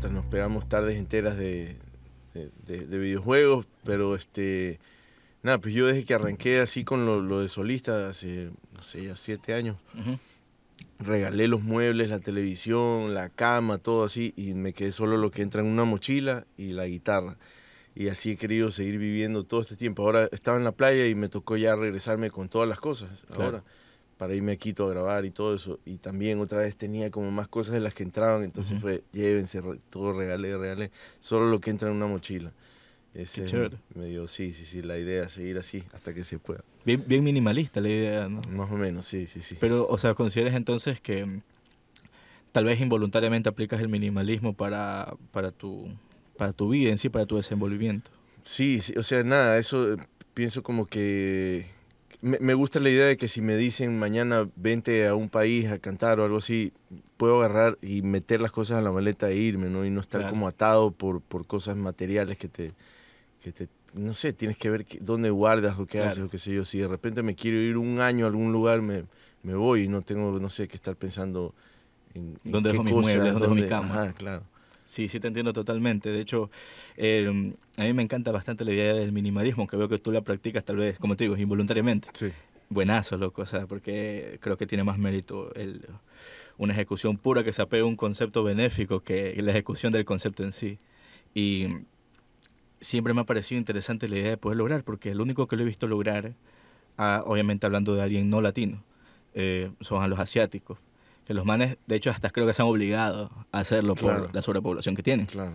puta, nos pegamos tardes enteras de, de, de videojuegos, pero este Nada, pues yo desde que arranqué así con lo, lo de solista, hace, no sé, ya siete años, regalé los muebles, la televisión, la cama, todo así, y me quedé solo lo que entra en una mochila y la guitarra. Y así he querido seguir viviendo todo este tiempo. Ahora estaba en la playa y me tocó ya regresarme con todas las cosas. Ahora, para irme a Quito a grabar y todo eso. Y también otra vez tenía como más cosas de las que entraban, entonces fue, llévense, todo regalé, regalé, solo lo que entra en una mochila. Ese me dio, sí, sí, sí, la idea es seguir así hasta que se pueda. Bien, bien minimalista la idea, ¿no? Más o menos, sí, sí, sí. Pero, o sea, ¿consideras entonces que mm, tal vez involuntariamente aplicas el minimalismo para, para, tu, para tu vida en sí, para tu desenvolvimiento? Sí, sí o sea, nada, eso eh, pienso como que... Me, me, gusta la idea de que si me dicen mañana vente a un país a cantar o algo así, puedo agarrar y meter las cosas en la maleta e irme, ¿no? Y no estar como atado por, por cosas materiales que te que te, no sé, tienes que ver dónde guardas o qué haces o qué sé yo. Si de repente me quiero ir un año a algún lugar, me, me voy y no tengo, no sé, que estar pensando en, ¿Dónde dejo mis muebles? ¿Dónde dejo mi cama? Claro. Sí, sí te entiendo totalmente. De hecho, em, a mí me encanta bastante la idea del minimalismo, que veo que tú la practicas tal vez, como te digo, involuntariamente. Sí. Buenazo, loco, o sea, porque creo que tiene más mérito el, una ejecución pura que se apegue a un concepto benéfico que la ejecución del concepto en sí. Y siempre me ha parecido interesante la idea de poder lograr, porque el único que lo he visto lograr, ah, obviamente hablando de alguien no latino, eh, son a los asiáticos. Que los manes, de hecho, hasta creo que se han obligado a hacerlo por la sobrepoblación que tienen. Claro.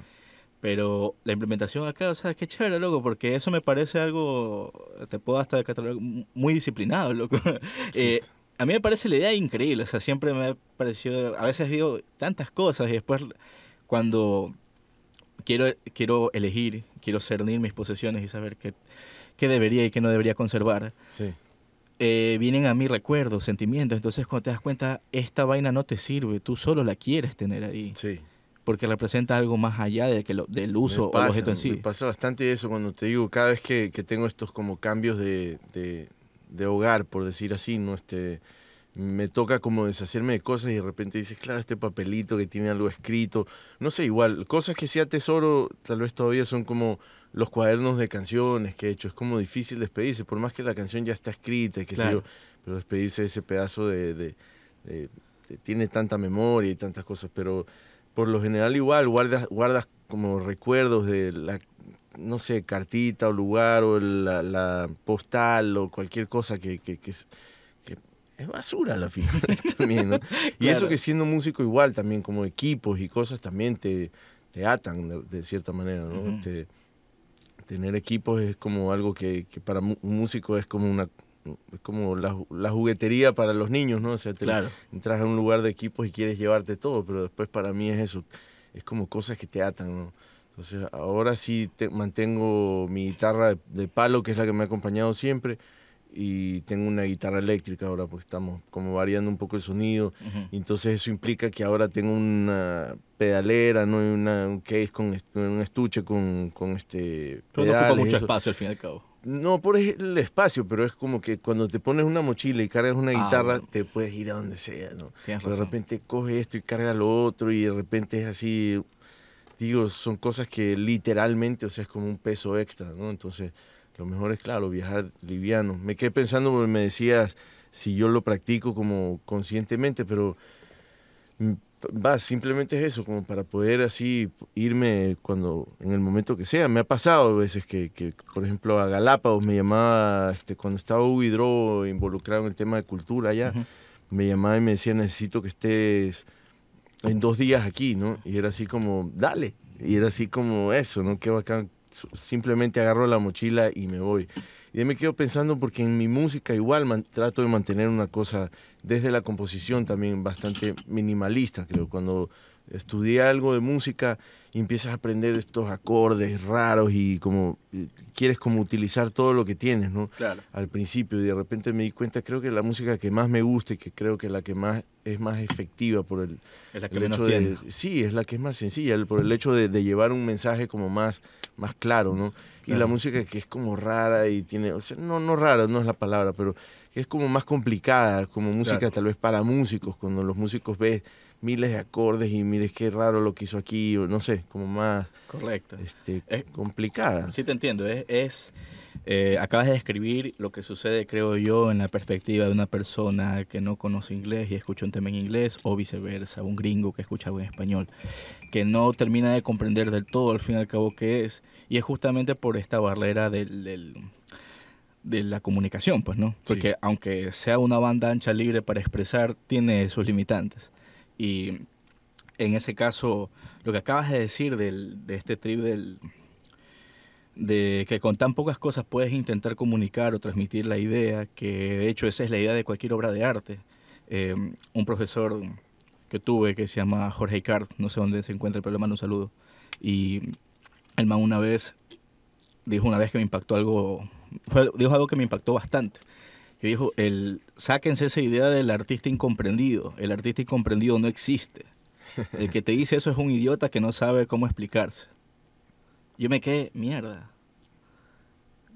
Pero la implementación acá, o sea, qué chévere, loco, porque eso me parece algo, te puedo hasta catalogar, muy disciplinado, loco. eh, a mí me parece la idea increíble, o sea, siempre me ha parecido, a veces digo tantas cosas y después cuando quiero, quiero elegir, quiero cernir mis posesiones y saber qué, qué debería y qué no debería conservar. Eh, vienen a mí recuerdos, sentimientos. Entonces, cuando te das cuenta, esta vaina no te sirve, tú solo la quieres tener ahí. Sí. Porque representa algo más allá de que lo, del uso o objeto en sí. Me pasa bastante eso cuando te digo, cada vez que, que tengo estos como cambios de, de, de, hogar, por decir así, ¿no? Este, me toca como deshacerme de cosas y de repente dices, claro, este papelito que tiene algo escrito, no sé, igual, cosas que sea tesoro tal vez todavía son como los cuadernos de canciones que he hecho, es como difícil despedirse, por más que la canción ya está escrita, que sé yo, pero despedirse de ese pedazo de, de, tiene tanta memoria y tantas cosas, pero por lo general igual guardas, guardas como recuerdos de la, no sé, cartita o lugar o la, la postal o cualquier cosa que, que, que es basura la final también, ¿no? Y eso que siendo músico igual también, como equipos y cosas también te, te atan de, cierta manera, ¿no? tener equipos es como algo que, que, para un músico es como una es como la, la, juguetería para los niños, ¿no? O sea, te entras a un lugar de equipos y quieres llevarte todo, pero después para mí es eso, es como cosas que te atan, ¿no? Entonces ahora sí te, mantengo mi guitarra de palo, que es la que me ha acompañado siempre, y tengo una guitarra eléctrica ahora porque estamos como variando un poco el sonido. Entonces eso implica que ahora tengo una pedalera no una, un case con un estuche con, con este pero no ocupa mucho espacio al fin y al cabo. No por el espacio pero es como que cuando te pones una mochila y cargas una ah, guitarra te puedes ir a donde sea no de repente coge esto y carga lo otro y de repente es así digo son cosas que literalmente o sea es como un peso extra no entonces lo mejor es, claro, viajar liviano. Me quedé pensando, me decías si yo lo practico como conscientemente, pero mm, va, simplemente es eso, como para poder así irme cuando, en el momento que sea. Me ha pasado a veces que, que por ejemplo, a Galápagos me llamaba, este, cuando estaba Hugo involucrado en el tema de cultura allá, me llamaba y me decía, necesito que estés en dos días aquí, ¿no? Y era así como, dale. Y era así como eso, ¿no? Qué bacán simplemente agarro la mochila y me voy. Y me quedo pensando porque en mi música igual trato de mantener una cosa desde la composición también bastante minimalista, creo. Cuando estudié algo de música y empiezas a aprender estos acordes raros y como quieres como utilizar todo lo que tienes, ¿no? Claro. Al principio y de repente me di cuenta, creo que la música que más me gusta y que creo que la que más es más efectiva por el, es la que hecho de sí, es la que es más sencilla, por el hecho de, de, llevar un mensaje como más más claro, ¿no? Y la música que es como rara y tiene, o sea, no no rara, no es la palabra, pero que es como más complicada, como música tal vez para músicos, cuando los músicos ves miles de acordes y mires qué raro lo que hizo aquí, o no sé, como más Correcto. este, Es- complicada. Sí te entiendo, es, es, eh, acabas de describir lo que sucede, creo yo, en la perspectiva de una persona que no conoce inglés y escucha un tema en inglés, o viceversa, un gringo que escucha algo en español, que no termina de comprender del todo al fin y al cabo qué es, y es justamente por esta barrera del, del- de la comunicación, pues, ¿no? Porque aunque sea una banda ancha libre para expresar, tiene sus limitantes. Y en ese caso, lo que acabas de decir del, de este trip del, de que con tan pocas cosas puedes intentar comunicar o transmitir la idea, que de hecho esa es la idea de cualquier obra de arte. Eh, un profesor que tuve que se llama Jorge Icard, no sé dónde se encuentra, pero le mando un saludo. Y el man una vez dijo una vez que me impactó algo, fue- dijo algo que me impactó bastante. Que dijo, el, sáquense esa idea del artista incomprendido. El artista incomprendido no existe. El que te dice eso es un idiota que no sabe cómo explicarse. Yo me quedé, mierda.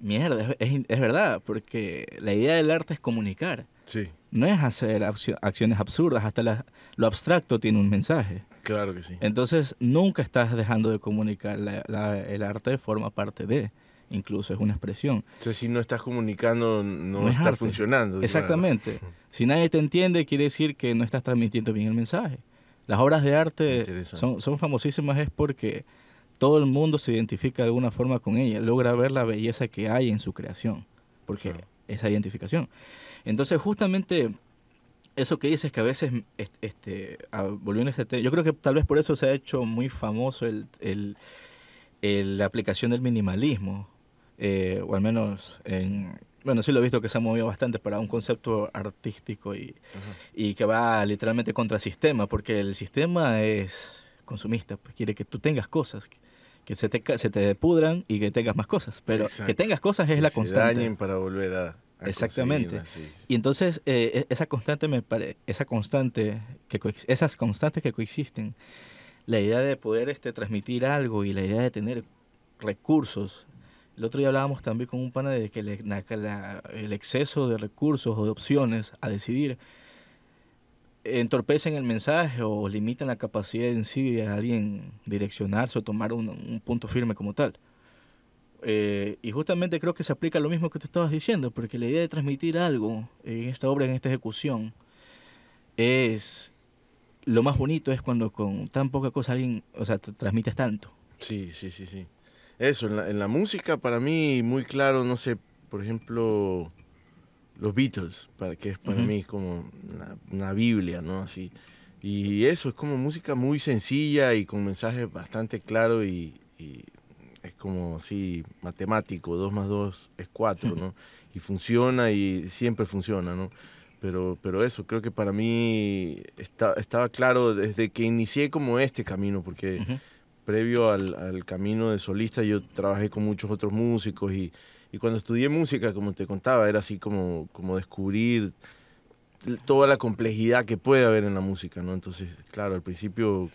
Mierda, es, es- verdad, porque la idea del arte es comunicar. Sí, No es hacer accio- acciones absurdas, hasta la- lo abstracto tiene un mensaje. claro que sí. Entonces, nunca estás dejando de comunicar. La- la- el arte forma parte de, incluso es una expresión. O sea, si no estás comunicando, no, No va a es estar arte. funcionando. claro. Exactamente. Si nadie te entiende, quiere decir que no estás transmitiendo bien el mensaje. Las obras de arte son, son famosísimas es porque todo el mundo se identifica de alguna forma con ella, logra ver la belleza que hay en su creación, porque Claro. esa identificación. Entonces, justamente eso que dices que a veces, est- este, ah, volviendo a este tema, yo creo que tal vez por eso se ha hecho muy famoso el, el- el- la aplicación del minimalismo, eh, o al menos en, bueno, sí lo he visto que se ha movido bastante para un concepto artístico y, y que va literalmente contra sistema, porque el sistema es consumista, pues quiere que tú tengas cosas, que, que se, te, se te pudran y que tengas más cosas, pero que Exacto. tengas cosas es Que la se constante. dañen para volver a, a Exactamente. sí, sí. Y entonces eh, e- esa constante me pare- esa constante que esas constantes que coexisten, la idea de poder este transmitir algo y la idea de tener recursos. El otro día hablábamos también con un pana de que le- la- el exceso de recursos o de opciones a decidir entorpecen el mensaje o limitan la capacidad en sí de alguien direccionarse o tomar un, un punto firme como tal. Eh, y justamente creo que se aplica lo mismo que te estabas diciendo, porque la idea de transmitir algo en esta obra, en esta ejecución, es lo más bonito es cuando con tan poca cosa alguien, o sea, te transmites tanto. Sí, sí, sí, sí. Eso, en la, en la música para mí muy claro, no sé, por ejemplo, los Beatles, para, que es para Ujú. mí como una, una Biblia, ¿no? Así. Y eso, es como música muy sencilla y con mensajes bastante claros y, y es como así matemático, dos más dos es cuatro, ¿no? Y funciona y siempre funciona, ¿no? Pero, pero eso, creo que para mí está, estaba claro desde que inicié como este camino, porque Ujú. Previo al, al camino de solista yo trabajé con muchos otros músicos y, y cuando estudié música, como te contaba, era así como, como descubrir toda la complejidad que puede haber en la música, ¿no? Entonces, claro, al principio,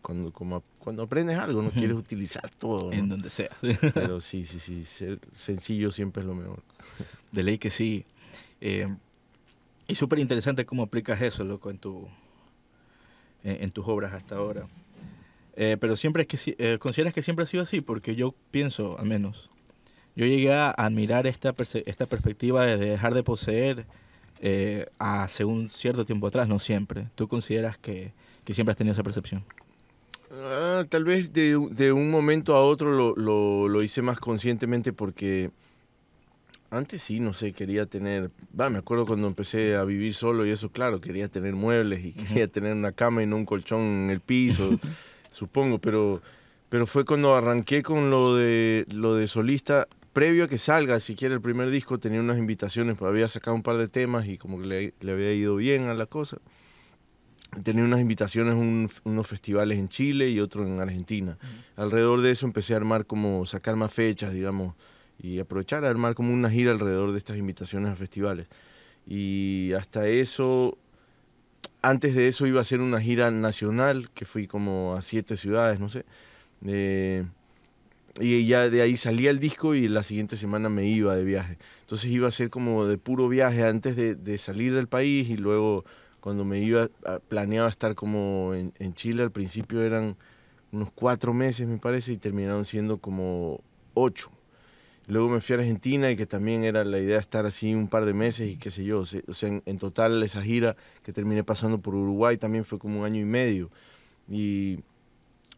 cuando, como, ap- cuando aprendes algo, no quieres utilizar todo, ¿no? En donde sea. Pero sí, sí, sí, ser sencillo siempre es lo mejor. De ley que sí. Eh, y súper interesante cómo aplicas eso, loco, en, tu, en, en tus obras hasta ahora. Eh, pero siempre es que eh, consideras que siempre ha sido así, porque yo pienso, al menos, yo llegué a admirar esta, esta perspectiva de dejar de poseer eh, hace un cierto tiempo atrás, no siempre. ¿Tú consideras que, que siempre has tenido esa percepción? Ah, tal vez de, un- de un momento a otro lo, lo, lo hice más conscientemente porque antes sí, no sé, quería tener, va, me acuerdo cuando empecé a vivir solo y eso, claro, quería tener muebles y quería tener una cama y no un colchón en el piso, supongo, pero, pero fue cuando arranqué con lo de, lo de solista, previo a que salga siquiera el primer disco, tenía unas invitaciones, pues, había sacado un par de temas y como que le, le había ido bien a la cosa. Tenía unas invitaciones, un- unos festivales en Chile y otro en Argentina. Alrededor de eso empecé a armar como, sacar más fechas, digamos, y aprovechar a armar como una gira alrededor de estas invitaciones a festivales. Y hasta eso, antes de eso iba a ser una gira nacional, que fui como a siete ciudades, no sé. Eh, y ya de ahí salía el disco y la siguiente semana me iba de viaje. Entonces iba a ser como de puro viaje antes de, salir del país y luego cuando me iba, planeaba estar como en Chile, al principio eran unos cuatro meses, me parece, y terminaron siendo como ocho. Luego me fui a Argentina y que también era la idea estar así un par de meses y qué sé yo. O sea, en, total esa gira que terminé pasando por Uruguay también fue como un año y medio. Y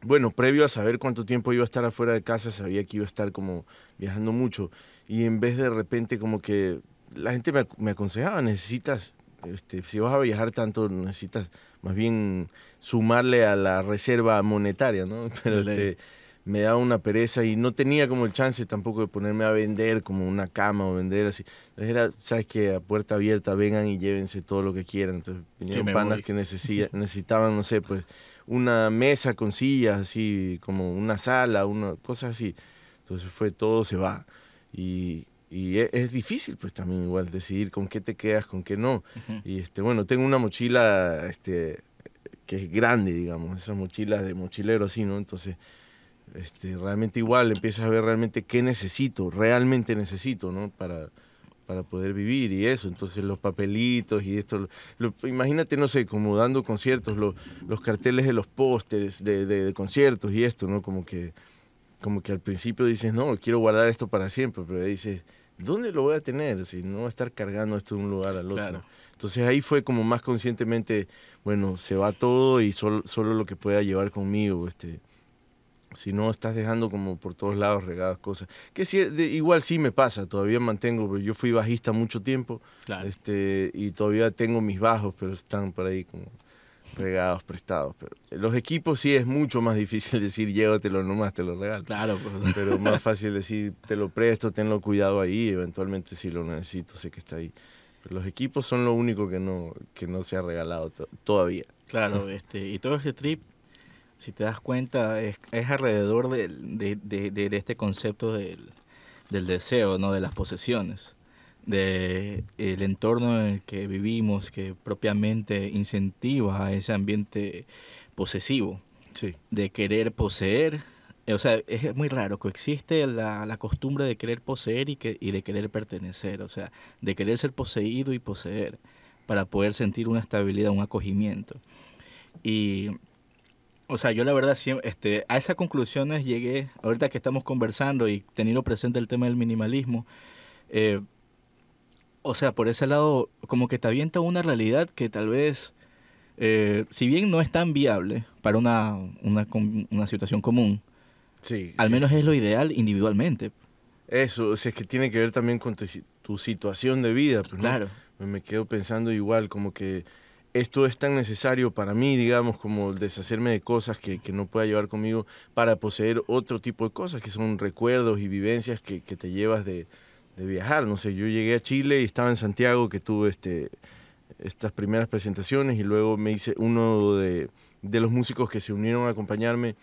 bueno, previo a saber cuánto tiempo iba a estar afuera de casa, sabía que iba a estar como viajando mucho. Y en vez de repente como que la gente me, me aconsejaba, necesitas, este, si vas a viajar tanto, necesitas más bien sumarle a la reserva monetaria, ¿no? Pero este, me daba una pereza y no tenía como el chance tampoco de ponerme a vender como una cama o vender así. Entonces era, sabes que a puerta abierta vengan y llévense todo lo que quieran. Entonces vinieron panas que necesitaban, no sé, pues una mesa con sillas, así como una sala, una cosas así. Entonces fue todo se va. Y, y e, es, difícil pues también igual decidir con qué te quedas, con qué no. Y este bueno, tengo una mochila este que es grande, digamos, esas mochilas de mochilero así, ¿no? Entonces este, realmente igual empiezas a ver realmente qué necesito, realmente necesito, ¿no? Para, para poder vivir y eso. Entonces los papelitos y esto, imagínate, no sé, como dando conciertos, los carteles de los pósteres de, de, conciertos y esto, ¿no? Como que, como que al principio dices, no, quiero guardar esto para siempre, pero dices, ¿dónde lo voy a tener? Si no voy a estar cargando esto de un lugar al otro. Entonces ahí fue como más conscientemente, bueno, se va todo y solo, solo lo que pueda llevar conmigo, este si no estás dejando como por todos lados regadas cosas. Que si, igual sí me pasa, todavía mantengo, yo fui bajista mucho tiempo este, y todavía tengo mis bajos, pero están por ahí como regados, prestados. Pero los equipos sí es mucho más difícil decir llévatelo nomás, te lo regalo. Claro, pues. Pero más fácil decir te lo presto, tenlo cuidado ahí, eventualmente si lo necesito, sé que está ahí. Pero los equipos son lo único que no, que no se ha regalado todavía. Claro, este, y todo este trip si te das cuenta, es, es alrededor de, de, de, de, este concepto del, del, deseo, ¿no? de las posesiones, del el entorno en el que vivimos que propiamente incentiva a ese ambiente posesivo, sí. de querer poseer. O sea, es muy raro, coexiste la, la costumbre de querer poseer y, que, y de querer pertenecer, o sea, de querer ser poseído y poseer para poder sentir una estabilidad, un acogimiento. Y o sea, yo la verdad, este, a esas conclusiones llegué, ahorita que estamos conversando y teniendo presente el tema del minimalismo, eh, o sea, por ese lado, como que te avienta una realidad que tal vez, eh, si bien no es tan viable para una, una, una situación común, sí, al menos es lo ideal individualmente. Eso, o sea, es que tiene que ver también con tu, situación de vida. Pues, Claro. Me quedo pensando igual, como que esto es tan necesario para mí, digamos, como deshacerme de cosas que, no pueda llevar conmigo para poseer otro tipo de cosas, que son recuerdos y vivencias que, te llevas de, viajar. No sé, yo llegué a Chile y estaba en Santiago, que tuve este, estas primeras presentaciones y luego me hice uno de, de los músicos que se unieron a acompañarme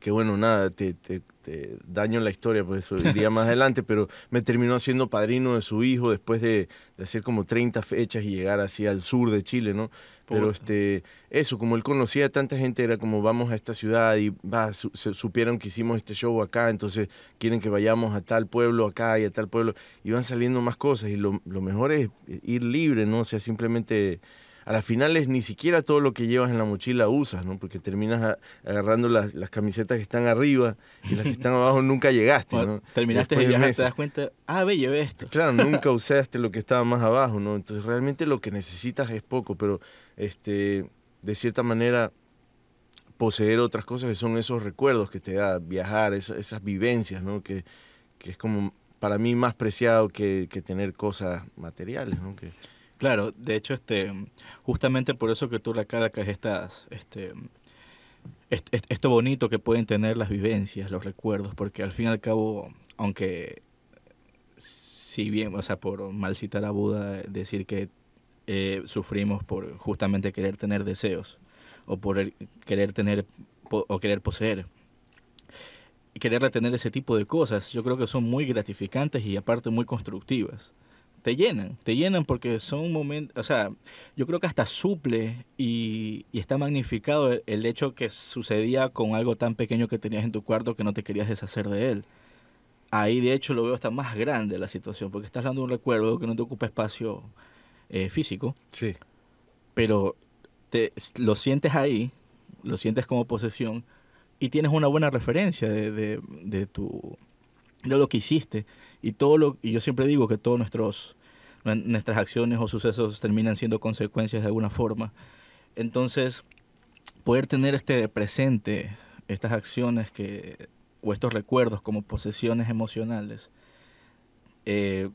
que bueno, nada, te, te, daño la historia, por eso diría más adelante, pero me terminó siendo padrino de su hijo después de, hacer como 30 fechas y llegar así al sur de Chile, ¿no? Pero este, eso, como él conocía a tanta gente, era como vamos a esta ciudad y va, supieron que hicimos este show acá, entonces quieren que vayamos a tal pueblo acá y a tal pueblo, y van saliendo más cosas, y lo, lo mejor es ir libre, ¿no? O sea, simplemente a las finales ni siquiera todo lo que llevas en la mochila usas, ¿no? Porque terminas agarrando las, camisetas que están arriba y las que están abajo nunca llegaste, ¿no? Terminaste de viajar, te das cuenta, ah, ve, llevé esto. Claro, nunca usaste lo que estaba más abajo, ¿no? Entonces realmente lo que necesitas es poco, pero este, de cierta manera poseer otras cosas que son esos recuerdos que te da viajar, esas, vivencias, ¿no? Que, es como para mí más preciado que, que tener cosas materiales, ¿no? Que, Claro, de hecho, este, justamente por eso que tú recalcas estas, este, esto bonito que pueden tener las vivencias, los recuerdos, porque al fin y al cabo, aunque si bien, o sea, por mal citar a Buda, decir que eh, sufrimos por justamente querer tener deseos o por querer tener o querer poseer querer retener ese tipo de cosas, yo creo que son muy gratificantes y aparte muy constructivas te llenan, te llenan porque son momentos, o sea, yo creo que hasta suple y, está magnificado el, hecho que sucedía con algo tan pequeño que tenías en tu cuarto que no te querías deshacer de él. Ahí de hecho lo veo hasta más grande la situación, porque estás dando un recuerdo que no te ocupa espacio eh, físico. Sí. pero te, lo sientes ahí, lo sientes como posesión y tienes una buena referencia de, de, de tu de lo que hiciste y todo lo y yo siempre digo que todos nuestros nuestras acciones o sucesos terminan siendo consecuencias de alguna forma. Entonces poder tener este presente estas acciones que o estos recuerdos como posesiones emocionales eh,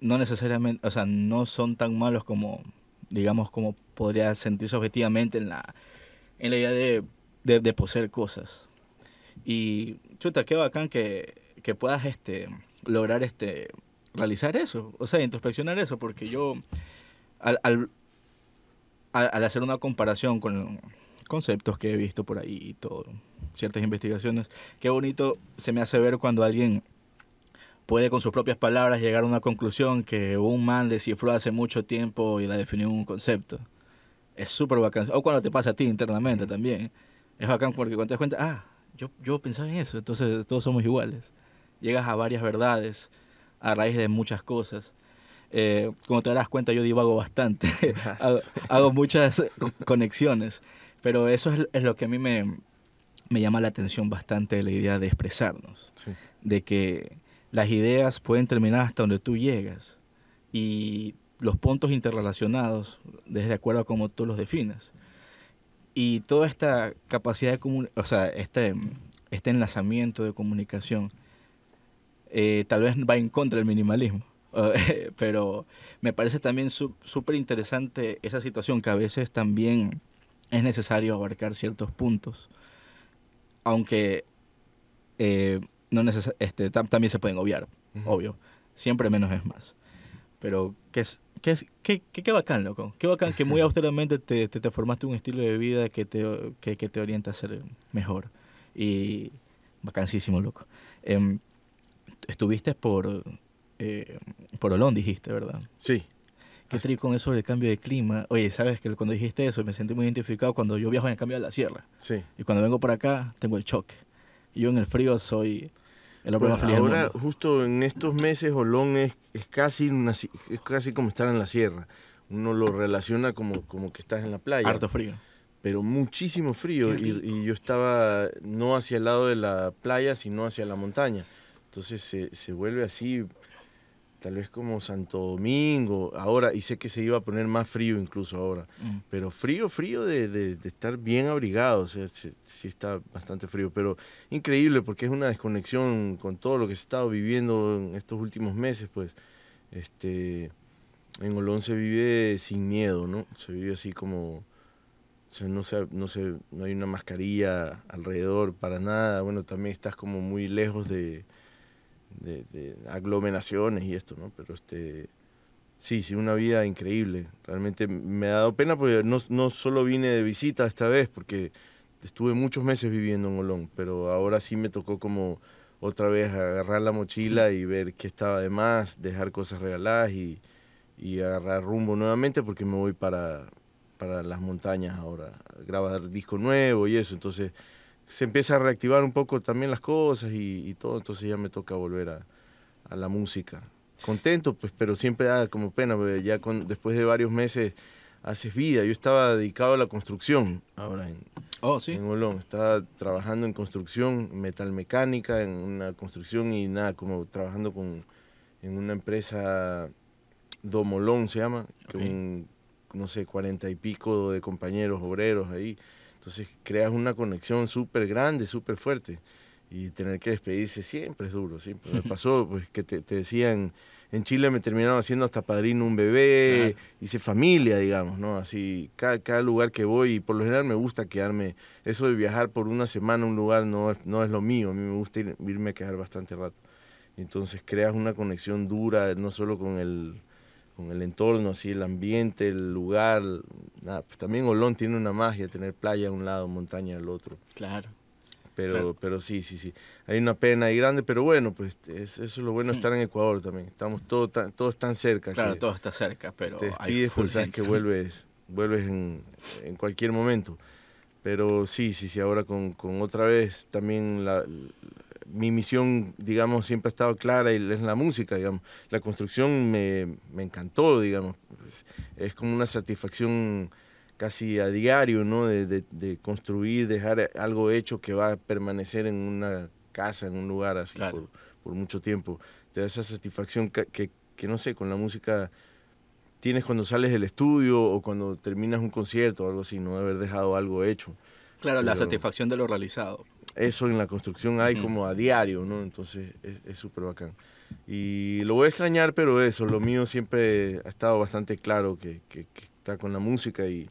no necesariamente o sea no son tan malos como digamos como podría sentirse objetivamente en la en la idea de, de, de poseer cosas. Y chuta qué bacán que que puedas este, lograr este, realizar eso, o sea, introspeccionar eso, porque yo al, al, al hacer una comparación con conceptos que he visto por ahí y todo, ciertas investigaciones, qué bonito se me hace ver cuando alguien puede con sus propias palabras llegar a una conclusión que un man descifró hace mucho tiempo y la definió en un concepto. Es súper bacán. O cuando te pasa a ti internamente también. Es bacán porque cuando te das cuenta, ah, yo, yo pensaba en eso, entonces todos somos iguales llegas a varias verdades a raíz de muchas cosas. Eh, como te darás cuenta, yo divago bastante, hago, muchas conexiones, pero eso es, lo que a mí me, me, llama la atención bastante, la idea de expresarnos, de que las ideas pueden terminar hasta donde tú llegas y los puntos interrelacionados, desde acuerdo a cómo tú los definas. Y toda esta capacidad de o sea, este, este enlazamiento de comunicación eh, tal vez va en contra del minimalismo. pero me parece también súper interesante esa situación que a veces también es necesario abarcar ciertos puntos, aunque eh, no este, también se pueden obviar, obvio. Siempre menos es más. Pero qué es, qué, es, qué, qué, bacán, loco. Qué bacán que muy austeramente te, te, formaste un estilo de vida que te, que, que, te orienta a ser mejor. Y bacanísimo, loco. Em, estuviste por, eh, por Olón, dijiste, ¿verdad? Sí. Qué trigo con eso del cambio de clima. Oye, sabes que cuando dijiste eso me sentí muy identificado cuando yo viajo en el cambio de la sierra. Sí. Y cuando vengo por acá tengo el choque. Yo en el frío soy el hombre más feliz Ahora, justo en estos meses, Olón es, es, casi una, es casi como estar en la sierra. Uno lo relaciona como, como que estás en la playa. Harto frío. Pero muchísimo frío. Y, y, yo estaba no hacia el lado de la playa, sino hacia la montaña. Entonces se, se vuelve así, tal vez como Santo Domingo, ahora, y sé que se iba a poner más frío incluso ahora, mm. pero frío, frío de, de, estar bien abrigado, o sea, sí, está bastante frío, pero increíble porque es una desconexión con todo lo que se ha estado viviendo en estos últimos meses, pues, este, en Olón se vive sin miedo, ¿no? Se vive así como... no, se, no, se, no hay una mascarilla alrededor para nada. Bueno, también estás como muy lejos de, de, aglomeraciones y esto, ¿no? Pero este, sí, sí, una vida increíble. Realmente me ha dado pena porque no, no solo vine de visita esta vez, porque estuve muchos meses viviendo en Olón, pero ahora sí me tocó como otra vez agarrar la mochila y ver qué estaba de más, dejar cosas regaladas y, y agarrar rumbo nuevamente porque me voy para, para las montañas ahora, grabar disco nuevo y eso, entonces se empieza a reactivar un poco también las cosas y, todo, entonces ya me toca volver a, a, la música. Contento, pues, pero siempre da como pena, ya con, después de varios meses haces vida. Yo estaba dedicado a la construcción ahora en, oh, ¿sí? en Olón. Estaba trabajando en construcción, metalmecánica, en una construcción y nada, como trabajando con, en una empresa Domolón se llama, con no sé, cuarenta y pico de compañeros obreros ahí. Entonces creas una conexión súper grande, súper fuerte. Y tener que despedirse siempre es duro. Siempre. Me pasó pues, que te, decían, en Chile me terminaron haciendo hasta padrino un bebé, hice familia, digamos, ¿no? Así, cada, cada, lugar que voy, y por lo general me gusta quedarme, eso de viajar por una semana a un lugar no es, no es lo mío, a mí me gusta irme a quedar bastante rato. Entonces creas una conexión dura, no solo con el, con el entorno, así el ambiente, el lugar. pues también Olón tiene una magia, tener playa a un lado, montaña al otro. Claro. Pero, pero sí, sí, sí. Hay una pena ahí grande, pero bueno, pues eso es lo bueno de hmm. estar en Ecuador también. Estamos todos tan, todos tan cerca. Claro, todo está cerca, pero te despides, pues sabes que vuelves, vuelves en, en, cualquier momento. Pero sí, sí, sí, ahora con, con otra vez también la, mi misión, digamos, siempre ha estado clara y es la música, digamos. La construcción me, me encantó, digamos. Es, como una satisfacción casi a diario, ¿no? De, de, de, construir, dejar algo hecho que va a permanecer en una casa, en un lugar así por, por, mucho tiempo. Te da esa satisfacción que, que, que, no sé, con la música tienes cuando sales del estudio o cuando terminas un concierto o algo así, no haber dejado algo hecho. Claro, Pero, la satisfacción de lo realizado. Eso en la construcción hay como a diario, ¿no? Entonces es súper bacán. Y lo voy a extrañar, pero eso, lo mío siempre ha estado bastante claro que, que, que está con la música y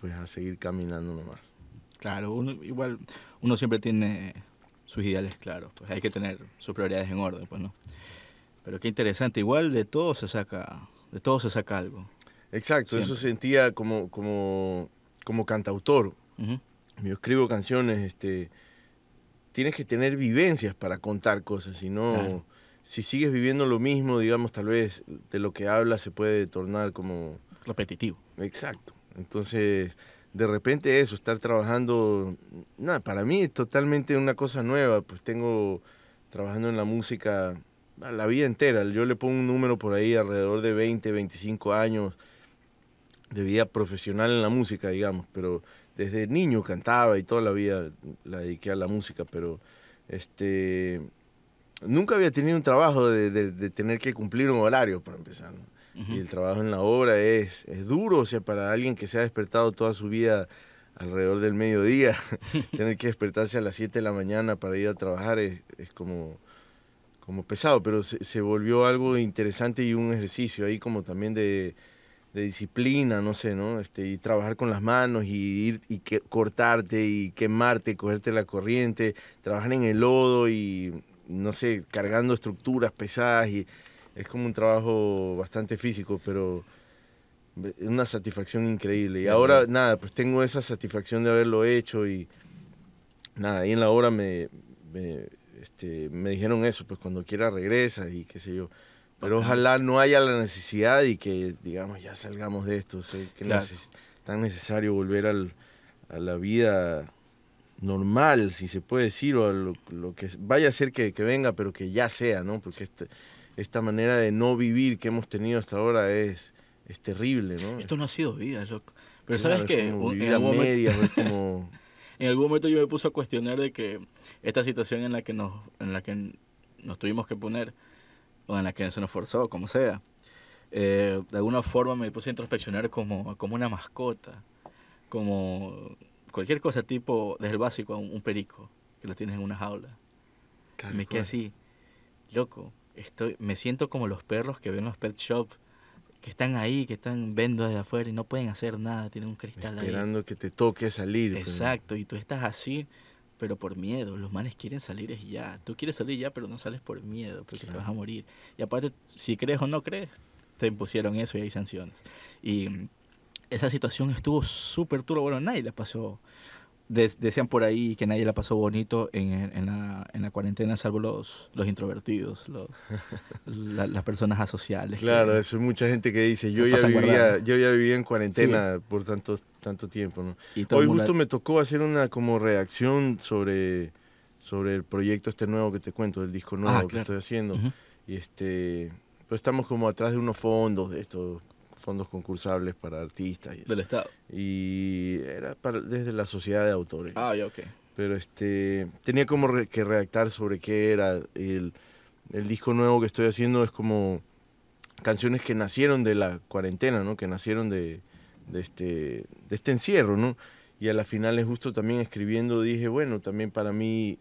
pues a seguir caminando nomás. Claro, uno, igual uno siempre tiene sus ideales claros, pues hay que tener sus prioridades en orden, pues no. Pero qué interesante, igual de todo se saca, de todo se saca algo. Exacto, siempre. eso sentía como, como, como cantautor. Uh -huh. Yo escribo canciones, este, tienes que tener vivencias para contar cosas, si no, claro. si sigues viviendo lo mismo, digamos, tal vez de lo que hablas se puede tornar como... Repetitivo. Exacto. Entonces, de repente eso, estar trabajando, nada, para mí es totalmente una cosa nueva, pues tengo trabajando en la música la vida entera, yo le pongo un número por ahí alrededor de 20, 25 años de vida profesional en la música, digamos, pero desde niño cantaba y toda la vida la dediqué a la música, pero este nunca había tenido un trabajo de, de, de tener que cumplir un horario para empezar. ¿no? Uh -huh. Y el trabajo en la obra es, es duro, o sea, para alguien que se ha despertado toda su vida alrededor del mediodía, tener que despertarse a las 7 de la mañana para ir a trabajar es, es como, como pesado, pero se, se, volvió algo interesante y un ejercicio ahí como también de, de disciplina, no sé, ¿no? Este, y trabajar con las manos y ir y que, cortarte y quemarte, cogerte la corriente, trabajar en el lodo y, no sé, cargando estructuras pesadas y es como un trabajo bastante físico, pero una satisfacción increíble. Y ahora, nada, pues tengo esa satisfacción de haberlo hecho y nada, ahí en la obra me, me, este, me dijeron eso, pues cuando quiera regresa y qué sé yo. Pero Bacán. ojalá no haya la necesidad y que, digamos, ya salgamos de esto. O sea, que claro. es tan necesario volver al, a la vida normal, si se puede decir, o a lo, lo que vaya a ser que, que, venga, pero que ya sea, ¿no? Porque este, esta manera de no vivir que hemos tenido hasta ahora es, es terrible, ¿no? Esto no ha sido vida, loco. Pero claro, sabes que en algún medias, momento, como... en algún momento yo me puse a cuestionar de que esta situación en la que nos, en la que nos tuvimos que poner o en la que se nos forzó, como sea, eh, de alguna forma me puse a introspeccionar como, como una mascota, como cualquier cosa tipo, desde el básico a un, un perico, que lo tienes en una jaula. Claro, me quedé así, loco, estoy, me siento como los perros que ven los pet shop, que están ahí, que están viendo desde afuera y no pueden hacer nada, tienen un cristal Esperando ahí. Esperando que te toque salir. Exacto, pero... y tú estás así, pero por miedo. Los manes quieren salir es ya. Tú quieres salir ya, pero no sales por miedo, porque claro. te vas a morir. Y aparte, si crees o no crees, te impusieron eso y hay sanciones. Y esa situación estuvo súper turbo. Bueno, nadie la pasó decían por ahí que nadie la pasó bonito en, en, la, en la cuarentena, salvo los, los introvertidos, los, la, las personas asociales. Claro, que, eso hay mucha gente que dice, yo ya, vivía, yo ya vivía en cuarentena sí. por tanto, tanto tiempo. ¿no? Hoy justo me tocó hacer una como reacción sobre, sobre el proyecto este nuevo que te cuento, el disco nuevo ah, claro. que estoy haciendo. Uh -huh. Y este, pues estamos como atrás de unos fondos de estos fondos concursables para artistas. Y Del Estado. Y era para, desde la sociedad de autores. Ah, ya, ok. Pero este, tenía como re, que redactar sobre qué era el, el disco nuevo que estoy haciendo. Es como canciones que nacieron de la cuarentena, ¿no? Que nacieron de, de, este, de este encierro, ¿no? Y a la final, justo también escribiendo, dije, bueno, también para mí,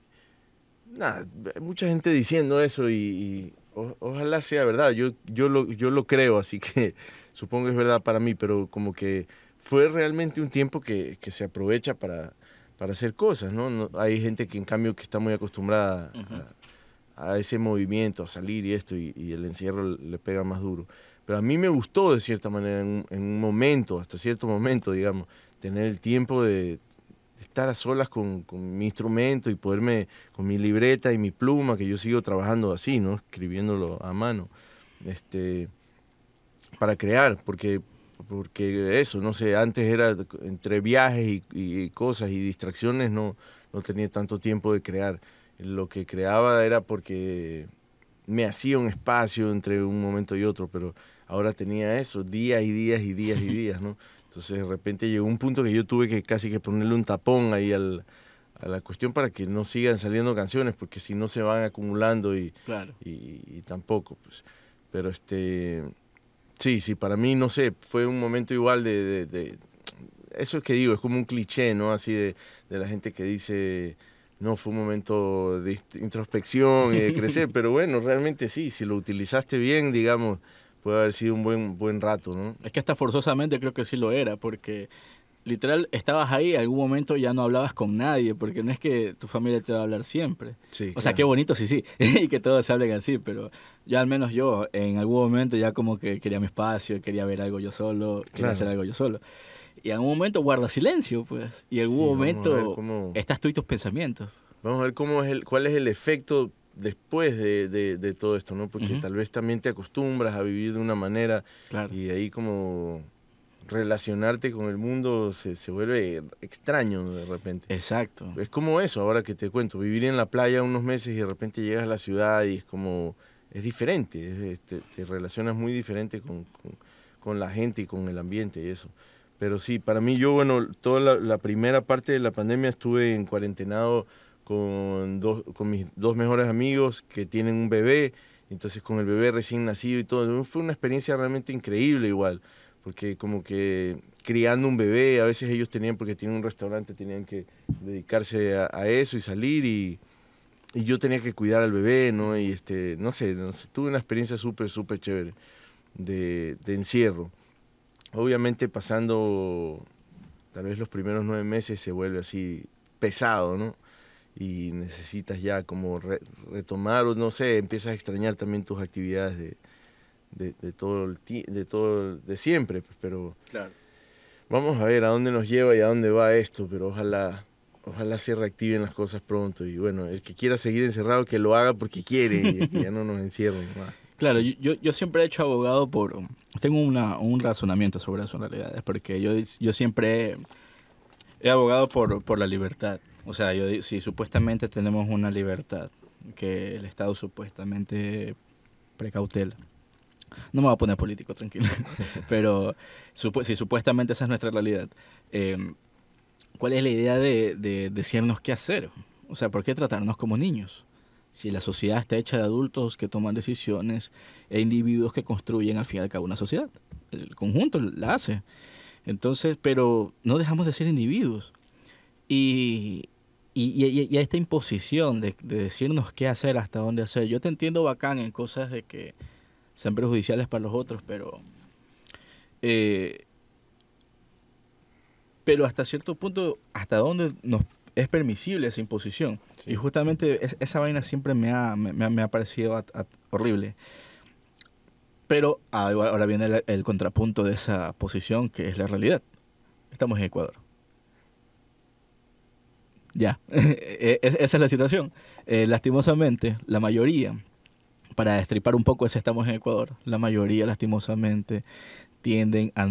nada, mucha gente diciendo eso y, y o, ojalá sea verdad, yo, yo, lo, yo lo creo, así que supongo que es verdad para mí, pero como que fue realmente un tiempo que, que se aprovecha para, para hacer cosas, ¿no? ¿no? Hay gente que en cambio que está muy acostumbrada uh -huh. a, a, ese movimiento, a salir y esto, y, y, el encierro le pega más duro. Pero a mí me gustó de cierta manera, en, en un momento, hasta cierto momento, digamos, tener el tiempo de estar a solas con, con, mi instrumento y poderme, con mi libreta y mi pluma, que yo sigo trabajando así, ¿no? Escribiéndolo a mano, este, para crear, porque, porque eso, no sé, antes era entre viajes y, y cosas y distracciones, no, no tenía tanto tiempo de crear. Lo que creaba era porque me hacía un espacio entre un momento y otro, pero ahora tenía eso, días y días y días y días, ¿no? Entonces de repente llegó un punto que yo tuve que casi que ponerle un tapón ahí al, a la cuestión para que no sigan saliendo canciones, porque si no se van acumulando y, y, tampoco. Pues. Pero este, sí, sí, para mí, no sé, fue un momento igual de, de, eso es que digo, es como un cliché, ¿no? Así de, de la gente que dice no fue un momento de introspección y de crecer, pero bueno, realmente sí, si lo utilizaste bien, digamos, puede haber sido un buen, buen rato, ¿no? Es que hasta forzosamente creo que sí lo era, porque literal estabas ahí, en algún momento ya no hablabas con nadie, porque no es que tu familia te va a hablar siempre. Sí, o sea, qué bonito, sí, sí, y que todos se hablen así, pero ya al menos yo en algún momento ya como que quería mi espacio, quería ver algo yo solo, quería hacer algo yo solo. Y en algún momento guarda silencio, pues, y en algún momento estás tú y tus pensamientos. Vamos a ver cómo es el, cuál es el efecto después de, de, todo esto, ¿no? Porque tal vez también te acostumbras a vivir de una manera y ahí como relacionarte con el mundo se, se, vuelve extraño de repente. Exacto. Es como eso, ahora que te cuento, vivir en la playa unos meses y de repente llegas a la ciudad y es como, es diferente, te, relacionas muy diferente con, con, la gente y con el ambiente y eso. Pero sí, para mí yo, bueno, toda la, la primera parte de la pandemia estuve en cuarentenado con, dos, con mis dos mejores amigos que tienen un bebé, entonces con el bebé recién nacido y todo. Fue una experiencia realmente increíble igual, porque como que criando un bebé, a veces ellos tenían, porque tienen un restaurante, tenían que dedicarse a, eso y salir y, y, yo tenía que cuidar al bebé, ¿no? Y este, no sé, tuve una experiencia súper, súper chévere de, de encierro. Obviamente pasando tal vez los primeros nueve meses se vuelve así pesado, ¿no? Y necesitas ya como retomar o no sé, empiezas a extrañar también tus actividades de, de, todo el de todo de siempre, pues, pero vamos a ver a dónde nos lleva y a dónde va esto, pero ojalá ojalá se reactiven las cosas pronto y bueno, el que quiera seguir encerrado que lo haga porque quiere y que ya no nos encierren más. Claro, yo, yo siempre he hecho abogado por... Tengo una, un razonamiento sobre eso en realidad, porque yo, yo siempre he abogado por, por la libertad. O sea, yo, si supuestamente tenemos una libertad que el Estado supuestamente precautela. No me voy a poner político, tranquilo. Pero si supuestamente esa es nuestra realidad, em, ¿cuál es la idea de, de decirnos qué hacer? O sea, ¿por qué tratarnos como niños? Si la sociedad está hecha de adultos que toman decisiones e individuos que construyen al fin y al cabo una sociedad. El conjunto la hace. Entonces, pero no dejamos de ser individuos. Y, y, y, esta imposición de, decirnos qué hacer, hasta dónde hacer. Yo te entiendo bacán en cosas de que sean perjudiciales para los otros, pero... Eh, pero hasta cierto punto, hasta dónde nos es permisible esa imposición. Y justamente esa vaina siempre me ha, me, ha parecido horrible. Pero ahora viene el contrapunto de esa posición, que es la realidad. Estamos en Ecuador ya, e, e, esa es la situación. Eh, lastimosamente, la mayoría, para destripar un poco ese estamos en Ecuador, la mayoría lastimosamente tienden a,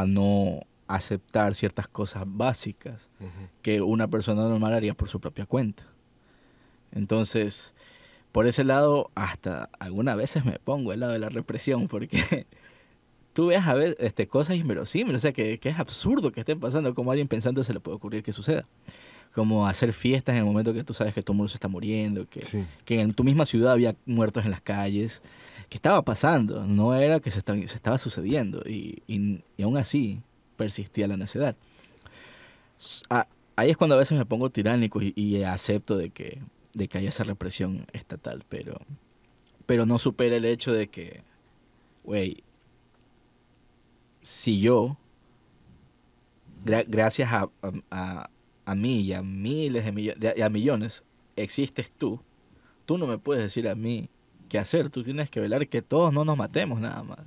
a no aceptar ciertas cosas básicas que una persona normal haría por su propia cuenta. Entonces, por ese lado, hasta algunas veces me pongo el lado de la represión, porque tú ves a ver este, cosas inverosímiles, o sea, que, que, es absurdo que estén pasando, como a alguien pensando se le puede ocurrir que suceda como hacer fiestas en el momento que tú sabes que todo el mundo se está muriendo, que, que en tu misma ciudad había muertos en las calles, que estaba pasando, no era que se, se estaba sucediendo y, y, aún así persistía la necedad. ahí es cuando a veces me pongo tiránico y, acepto de que, de que haya esa represión estatal, pero, pero no supera el hecho de que, güey, si yo, gracias a a mí y a miles de millones, a millones, existes tú, tú no me puedes decir a mí qué hacer, tú tienes que velar que todos no nos matemos nada más.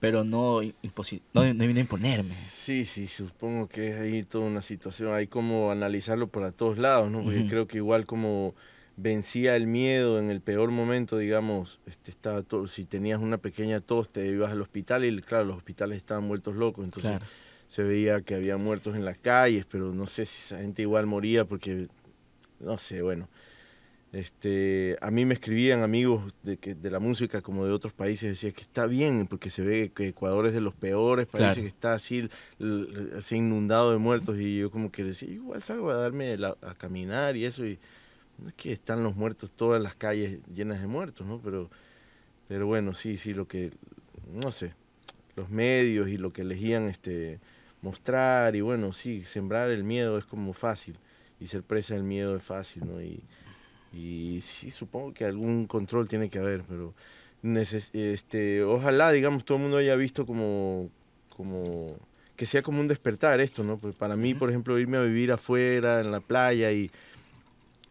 Pero no, no, no a imponerme. Sí, sí, supongo que es ahí toda una situación, hay como analizarlo por todos lados, ¿no? Porque creo que igual como vencía el miedo en el peor momento, digamos, este, estaba todo, si tenías una pequeña tos te ibas al hospital y claro, los hospitales estaban muertos locos, entonces se veía que había muertos en las calles, pero no sé si esa gente igual moría porque, no sé, bueno. este, a mí me escribían amigos de, que, de la música como de otros países, decían que está bien, porque se ve que Ecuador es de los peores países, que está así, así inundado de muertos, y yo como que decía, igual salgo a darme a caminar y eso, y no es que están los muertos, todas las calles llenas de muertos, ¿no? Pero, pero bueno, sí, sí, lo que, no sé, los medios y lo que elegían este, mostrar, y bueno, sí, sembrar el miedo es como fácil, y ser presa del miedo es fácil, ¿no? Y, y sí, supongo que algún control tiene que haber, pero este, ojalá, digamos, todo el mundo haya visto como, como que sea como un despertar esto, ¿no? Porque para mí, por ejemplo, irme a vivir afuera, en la playa y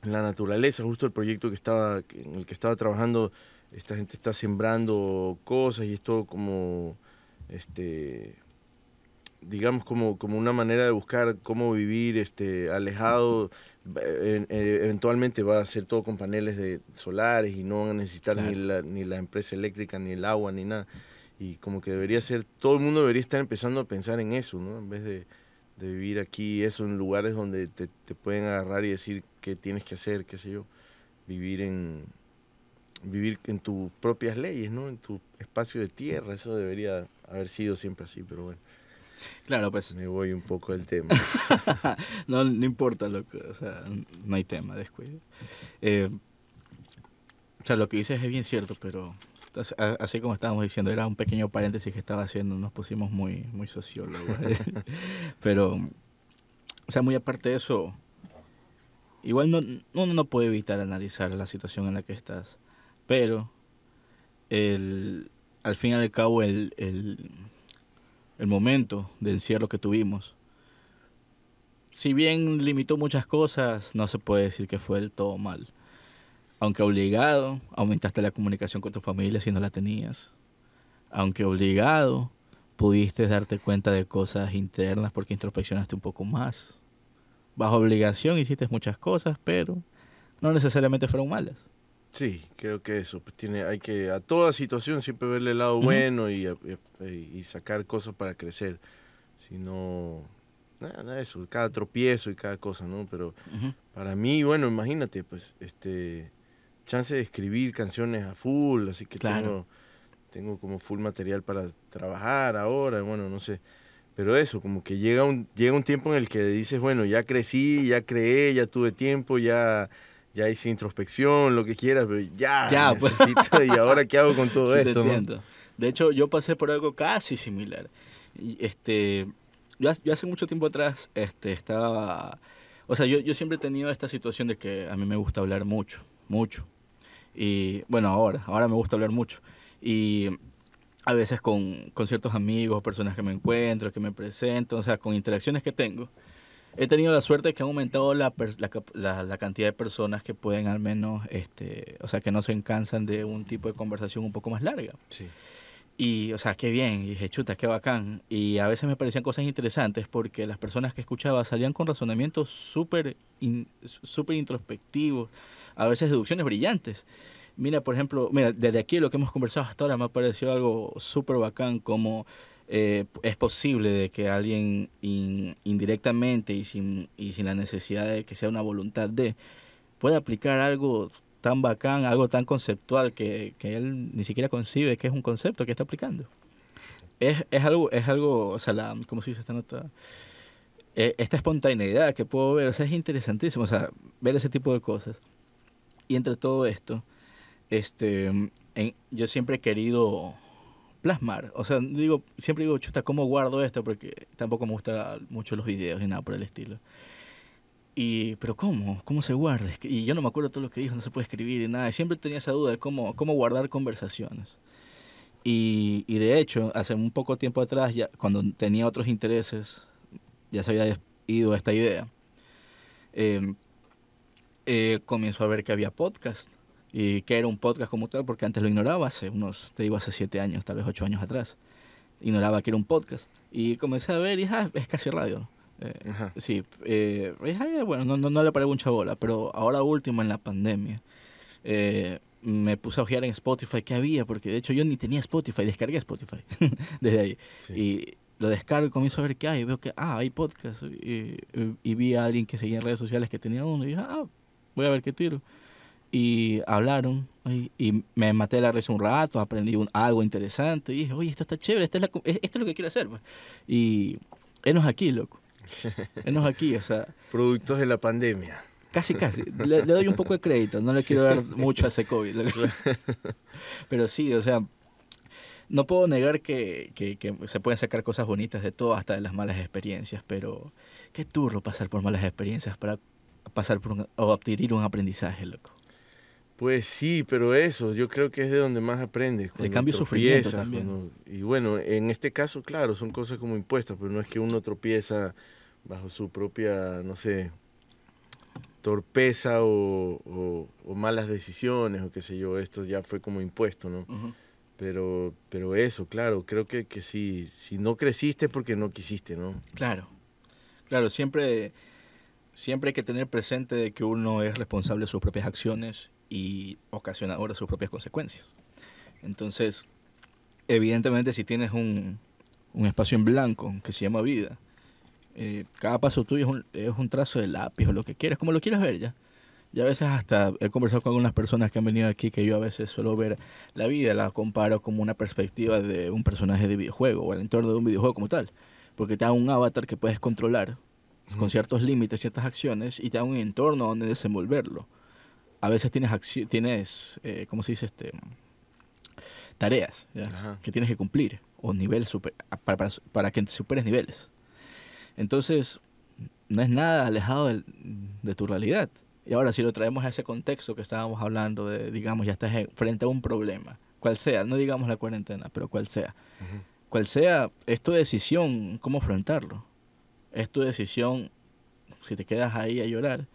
en la naturaleza, justo el proyecto que estaba, en el que estaba trabajando, esta gente está sembrando cosas y esto como, este, digamos, como, como una manera de buscar cómo vivir este, alejado eh, eventualmente va a ser todo con paneles de solares y no van a necesitar ni, la, ni la empresa eléctrica, ni el agua, ni nada. Y como que debería ser, todo el mundo debería estar empezando a pensar en eso, ¿no? En vez de, vivir aquí, eso, en lugares donde te, pueden agarrar y decir qué tienes que hacer, qué sé yo. Vivir en, vivir en tus propias leyes, ¿no? En tu espacio de tierra, eso debería haber sido siempre así, pero bueno. Claro, pues. Me voy un poco del tema. no, no importa lo que, o sea, no hay tema, descuido. Eh, o sea, lo que dices es bien cierto, pero así como estábamos diciendo, era un pequeño paréntesis que estaba haciendo, nos pusimos muy, muy sociólogos. pero, o sea, muy aparte de eso, igual no, uno no puede evitar analizar la situación en la que estás, pero el, al fin y al cabo el, el el momento de encierro que tuvimos, si bien limitó muchas cosas, no se puede decir que fue del todo mal. Aunque obligado, aumentaste la comunicación con tu familia si no la tenías. Aunque obligado, pudiste darte cuenta de cosas internas porque introspeccionaste un poco más. Bajo obligación hiciste muchas cosas, pero no necesariamente fueron malas. Sí, creo que eso, pues tiene, hay que a toda situación siempre verle el lado bueno y, y, sacar cosas para crecer. Si no, nada, eso, cada tropiezo y cada cosa, ¿no? Pero para mí, bueno, imagínate, pues, este, chance de escribir canciones a full, así que tengo, tengo como full material para trabajar ahora, bueno, no sé. Pero eso, como que llega un, llega un tiempo en el que dices, bueno, ya crecí, ya creé, ya tuve tiempo, ya ya hice introspección, lo que quieras, pero ya, ya pues. necesito, ¿y ahora qué hago con todo esto? De hecho, yo pasé por algo casi similar. Este, yo, hace mucho tiempo atrás este, estaba... O sea, yo, yo siempre he tenido esta situación de que a mí me gusta hablar mucho, mucho. Y bueno, ahora, ahora me gusta hablar mucho. Y a veces con, con ciertos amigos, personas que me encuentro, que me presento, o sea, con interacciones que tengo, he tenido la suerte de que ha aumentado la, la, la, cantidad de personas que pueden al menos, este, o sea, que no se encansan de un tipo de conversación un poco más larga. Sí. Y, o sea, qué bien, y dije, chuta, qué bacán. Y a veces me parecían cosas interesantes porque las personas que escuchaba salían con razonamientos súper súper introspectivos, a veces deducciones brillantes. Mira, por ejemplo, mira, desde aquí lo que hemos conversado hasta ahora me ha parecido algo súper bacán como eh, es posible de que alguien indirectamente y sin, y sin la necesidad de que sea una voluntad de, pueda aplicar algo tan bacán, algo tan conceptual que, que él ni siquiera concibe que es un concepto que está aplicando. Es, es algo, es algo, o sea, la, ¿cómo se dice esta nota? Eh, esta espontaneidad que puedo ver, o sea, es interesantísimo, o sea, ver ese tipo de cosas. Y entre todo esto, este, yo siempre he querido plasmar. O sea, digo, siempre digo, chuta, ¿cómo guardo esto? Porque tampoco me gustan mucho los videos ni nada por el estilo. Y, pero ¿cómo? ¿Cómo se guarda? Y yo no me acuerdo todo lo que dijo, no se puede escribir y nada. Y siempre tenía esa duda de cómo, cómo guardar conversaciones. Y, y de hecho, hace un poco tiempo atrás, ya, cuando tenía otros intereses, ya se había ido esta idea, eh, eh, comenzó a ver que había podcast y que era un podcast como tal, porque antes lo ignoraba, hace unos, te digo, hace siete años, tal vez ocho años atrás. Ignoraba que era un podcast. Y comencé a ver y ah, es casi radio. Eh, sí, eh, bueno, no, no, no, le paré mucha bola, pero ahora último en la pandemia. Eh, me puse a ojear en Spotify qué había, porque de hecho yo ni tenía Spotify, descargué Spotify desde ahí. Y lo descargo y comienzo a ver qué hay. veo que, ah, hay podcast. Y, y, vi a alguien que seguía en redes sociales que tenía uno. Y dije, ah, voy a ver qué tiro y hablaron y, me maté la risa un rato, aprendí un, algo interesante y dije, oye, esto está chévere, esto es, esto es lo que quiero hacer. Pues". Y enos aquí, loco. Enos aquí, o sea. Productos de la pandemia. Casi, casi. Le, doy un poco de crédito, no le quiero dar mucho a ese COVID. Pero sí, o sea, no puedo negar que, que, se pueden sacar cosas bonitas de todo, hasta de las malas experiencias, pero qué turro pasar por malas experiencias para pasar por un, o adquirir un aprendizaje, loco. Pues sí, pero eso, yo creo que es de donde más aprendes. El cambio sufrimiento también. y bueno, en este caso, claro, son cosas como impuestas, pero no es que uno tropieza bajo su propia, no sé, torpeza o, malas decisiones o qué sé yo, esto ya fue como impuesto, ¿no? Pero, pero eso, claro, creo que, que si, si no creciste es porque no quisiste, ¿no? Claro, claro, siempre, siempre hay que tener presente de que uno es responsable de sus propias acciones y ocasionador de sus propias consecuencias. Entonces, evidentemente si tienes un, un espacio en blanco que se llama vida, eh, cada paso tuyo es un, es un, trazo de lápiz o lo que quieras, como lo quieras ver ya. Y a veces hasta he conversado con algunas personas que han venido aquí que yo a veces suelo ver la vida, la comparo como una perspectiva de un personaje de videojuego o el entorno de un videojuego como tal. Porque te da un avatar que puedes controlar con ciertos límites, ciertas acciones y te da un entorno donde desenvolverlo a veces tienes, tienes eh, ¿cómo se dice? Este, tareas que tienes que cumplir o nivel super, para, para, que superes niveles. Entonces, no es nada alejado de, tu realidad. Y ahora, si lo traemos a ese contexto que estábamos hablando, de, digamos, ya estás frente a un problema, cual sea, no digamos la cuarentena, pero cual sea. Cual sea, es tu decisión cómo afrontarlo. Es tu decisión si te quedas ahí a llorar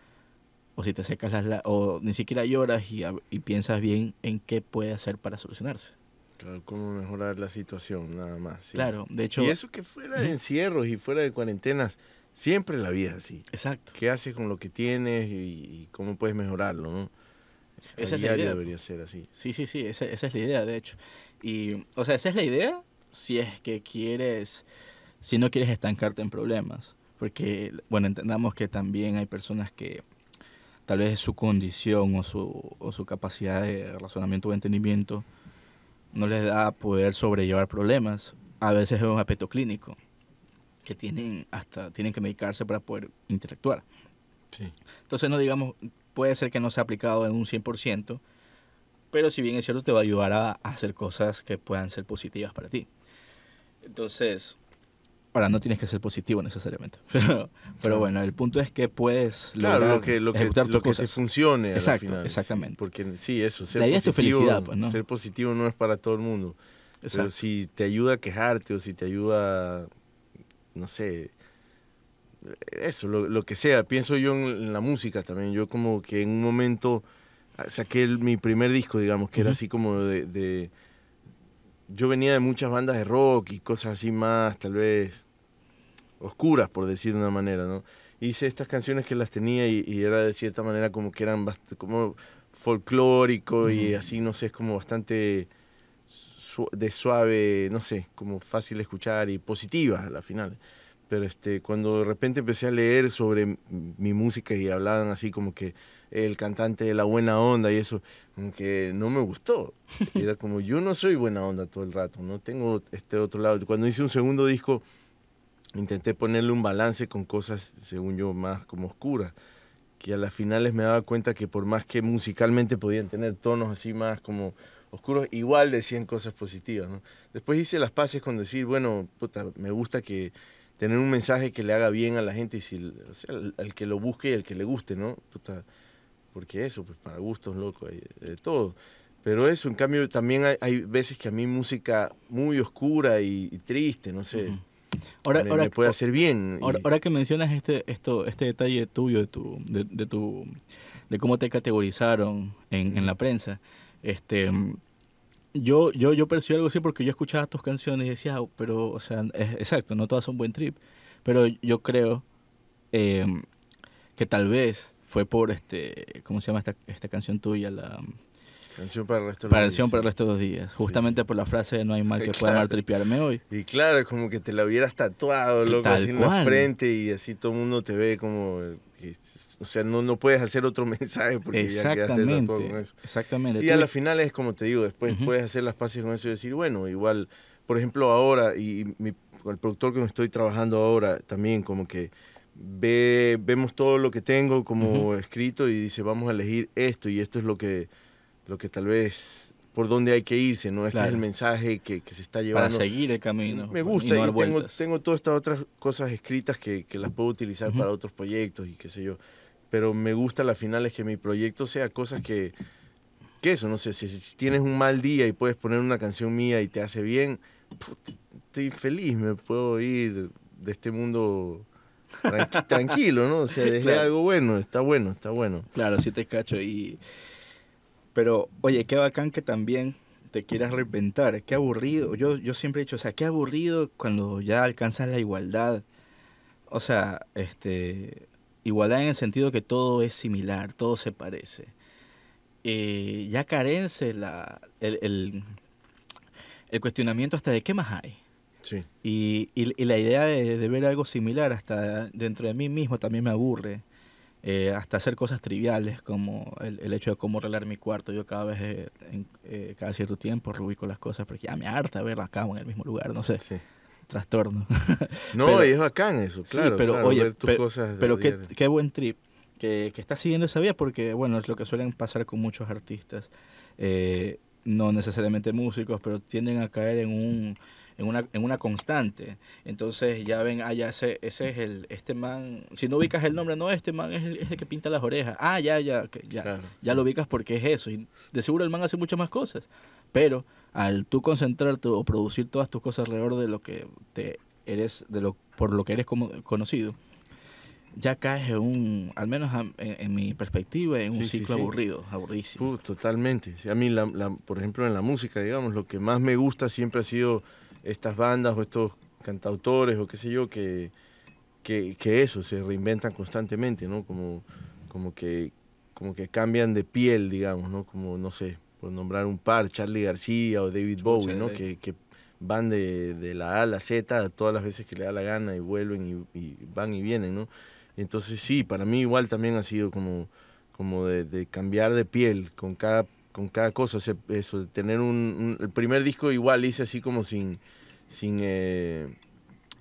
o si te secas las o ni siquiera lloras y, y, piensas bien en qué puede hacer para solucionarse. Claro, cómo mejorar la situación, nada más. Claro, de hecho... Y eso que fuera de encierros y fuera de cuarentenas, siempre la vida así. Exacto. ¿Qué haces con lo que tienes y, cómo puedes mejorarlo, no? Esa es la idea. debería ser así. Sí, sí, sí, esa, esa es la idea, de hecho. Y, o sea, esa es la idea si es que quieres, si no quieres estancarte en problemas. Porque, bueno, entendamos que también hay personas que tal vez su condición o su, o su capacidad de razonamiento o entendimiento no les da poder sobrellevar problemas. A veces es un aspecto clínico que tienen hasta tienen que medicarse para poder interactuar. Entonces no digamos, puede ser que no sea aplicado en un 100%, pero si bien es cierto te va a ayudar a hacer cosas que puedan ser positivas para ti. Entonces, Ahora, no tienes que ser positivo necesariamente. Pero, pero bueno, el punto es que puedes claro, lo que, lo que, lo que te funcione Exacto, final, exactamente. porque sí, eso, ser La idea positivo, es tu felicidad, pues, ¿no? Ser positivo no es para todo el mundo. Pero si te ayuda a quejarte o si te ayuda, no sé, eso, lo, lo que sea. Pienso yo en, la música también. Yo como que en un momento saqué mi primer disco, digamos, que era así como de, Yo venía de muchas bandas de rock y cosas así más, tal vez oscuras, por decir de una manera, ¿no? Hice estas canciones que las tenía y, era de cierta manera como que eran como folclórico y así, no sé, es como bastante de suave, no sé, como fácil de escuchar y positiva a la final. Pero este, cuando de repente empecé a leer sobre mi música y hablaban así como que el cantante de la buena onda y eso, como que no me gustó. era como, yo no soy buena onda todo el rato, no tengo este otro lado. Cuando hice un segundo disco, intenté ponerle un balance con cosas, según yo, más como oscuras, que a las finales me daba cuenta que por más que musicalmente podían tener tonos así más como oscuros, igual decían cosas positivas. Después hice las paces con decir, bueno, puta, me gusta que tener un mensaje que le haga bien a la gente y si, o al, que lo busque y al que le guste, ¿no? Puta, porque eso, pues para gustos, loco, de todo. Pero eso, en cambio, también hay, veces que a mí música muy oscura y, triste, no sé. Ahora, me, ahora, puede hacer bien. Ahora, que mencionas este, esto, este detalle tuyo de tu, de, tu, de cómo te categorizaron en, en, la prensa, este, yo, yo, yo percibo algo así porque yo escuchaba tus canciones y decía, ah, pero, o sea, es, exacto, no todas son buen trip, pero yo creo em, que tal vez fue por este, ¿cómo se llama esta, esta canción tuya? La Canción para el resto de los días. para el resto de los días. Justamente por la frase de no hay mal que pueda mal tripearme hoy. Y claro, es como que te la hubieras tatuado, loco, así en la frente y así todo el mundo te ve como o sea, no, no puedes hacer otro mensaje porque ya quedaste tatuado con eso. Exactamente. Y a la final es como te digo, después puedes hacer las paces con eso y decir, bueno, igual, por ejemplo, ahora, y mi, el productor que me estoy trabajando ahora también como que ve, vemos todo lo que tengo como escrito y dice, vamos a elegir esto y esto es lo que, lo que tal vez por dónde hay que irse, ¿no? Este es el mensaje que, que, se está llevando. Para seguir el camino. Me gusta y, tengo, tengo, todas estas otras cosas escritas que, que las puedo utilizar para otros proyectos y qué sé yo. Pero me gusta al final es que mi proyecto sea cosas que, que eso, no sé, si, si, tienes un mal día y puedes poner una canción mía y te hace bien, estoy feliz, me puedo ir de este mundo tranquilo, ¿no? O sea, dejé algo bueno, está bueno, está bueno. Claro, sí te cacho y pero, oye, qué bacán que también te quieras reinventar. Qué aburrido. Yo, yo siempre he dicho, o sea, qué aburrido cuando ya alcanzas la igualdad. O sea, este, igualdad en el sentido que todo es similar, todo se parece. Eh, ya carece la, el, el, el, cuestionamiento hasta de qué más hay. Sí. Y, y, la idea de, de, ver algo similar hasta dentro de mí mismo también me aburre. Eh, hasta hacer cosas triviales como el, el, hecho de cómo arreglar mi cuarto. Yo cada vez, eh, en, eh, cada cierto tiempo, rubico las cosas porque ya me harta verla acá en el mismo lugar, no sé. Trastorno. No, pero, es bacán eso, claro. pero claro, oye, ver tus cosas pero qué, qué, buen trip que, que estás siguiendo esa vía porque, bueno, es lo que suelen pasar con muchos artistas. no necesariamente músicos, pero tienden a caer en un en una, en una constante. Entonces ya ven, ah, ya ese, ese es el, este man, si no ubicas el nombre, no, este man es el, es el que pinta las orejas. Ah, ya, ya, ya, ya lo ubicas porque es eso. Y de seguro el man hace muchas más cosas. Pero al tú concentrarte o producir todas tus cosas alrededor de lo que te eres, de lo, por lo que eres como, conocido, ya caes en un, al menos en, mi perspectiva, en un ciclo aburrido, aburridísimo. totalmente. a mí, la, la, por ejemplo, en la música, digamos, lo que más me gusta siempre ha sido estas bandas o estos cantautores o qué sé yo, que, que, eso, se reinventan constantemente, ¿no? Como, como, que, como que cambian de piel, digamos, ¿no? Como, no sé, por nombrar un par, Charlie García o David Bowie, ¿no? Que, que van de, de, la A a la Z todas las veces que le da la gana y vuelven y, y van y vienen, ¿no? Entonces sí, para mí igual también ha sido como, como de, de cambiar de piel con cada con cada cosa. O sea, eso, tener un, El primer disco igual hice así como sin. sin eh,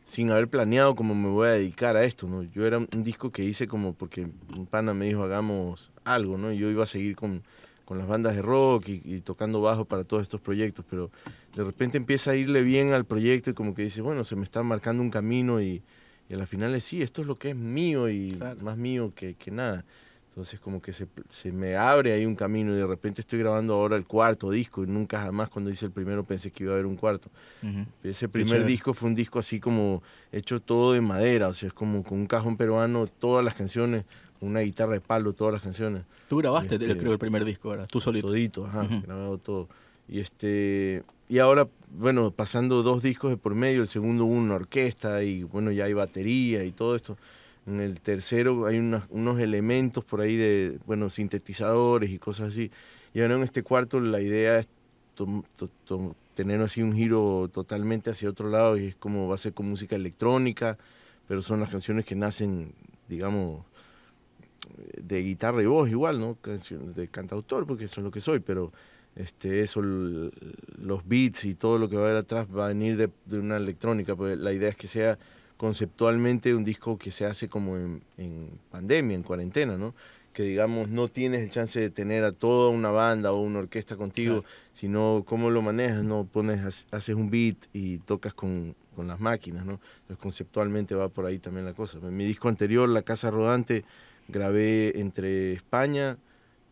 sin haber planeado cómo me voy a dedicar a esto, ¿no? Yo era un disco que hice como porque un pana me dijo hagamos algo, ¿no? yo iba a seguir con, con las bandas de rock y, tocando bajo para todos estos proyectos, pero de repente empieza a irle bien al proyecto y como que dice, bueno, se me está marcando un camino y, y a la final es sí, esto es lo que es mío y más mío que, que nada. Entonces como que se, se, me abre ahí un camino y de repente estoy grabando ahora el cuarto disco y nunca jamás cuando hice el primero pensé que iba a haber un cuarto. Ese primer disco fue un disco así como hecho todo de madera, o sea, es como con un cajón peruano, todas las canciones, una guitarra de palo, todas las canciones. Tú grabaste, este, creo, el primer disco, ahora, tú solito. Todito, ajá, grabado todo. Y este y ahora, bueno, pasando dos discos de por medio, el segundo una orquesta y bueno, ya hay batería y todo esto en el tercero hay unos elementos por ahí de, bueno, sintetizadores y cosas así. Y ahora en este cuarto la idea es tener así un giro totalmente hacia otro lado y es como va a ser con música electrónica, pero son las canciones que nacen, digamos, de guitarra y voz igual, ¿no? Canciones de cantautor, porque eso es lo que soy, pero este, eso, los beats y todo lo que va a haber atrás va a venir de una electrónica, pues la idea es que sea conceptualmente un disco que se hace como en, pandemia, en cuarentena, ¿no? Que digamos no tienes el chance de tener a toda una banda o una orquesta contigo, sino cómo lo manejas, ¿no? Pones, haces un beat y tocas con, con las máquinas, ¿no? Entonces conceptualmente va por ahí también la cosa. En mi disco anterior, La Casa Rodante, grabé entre España,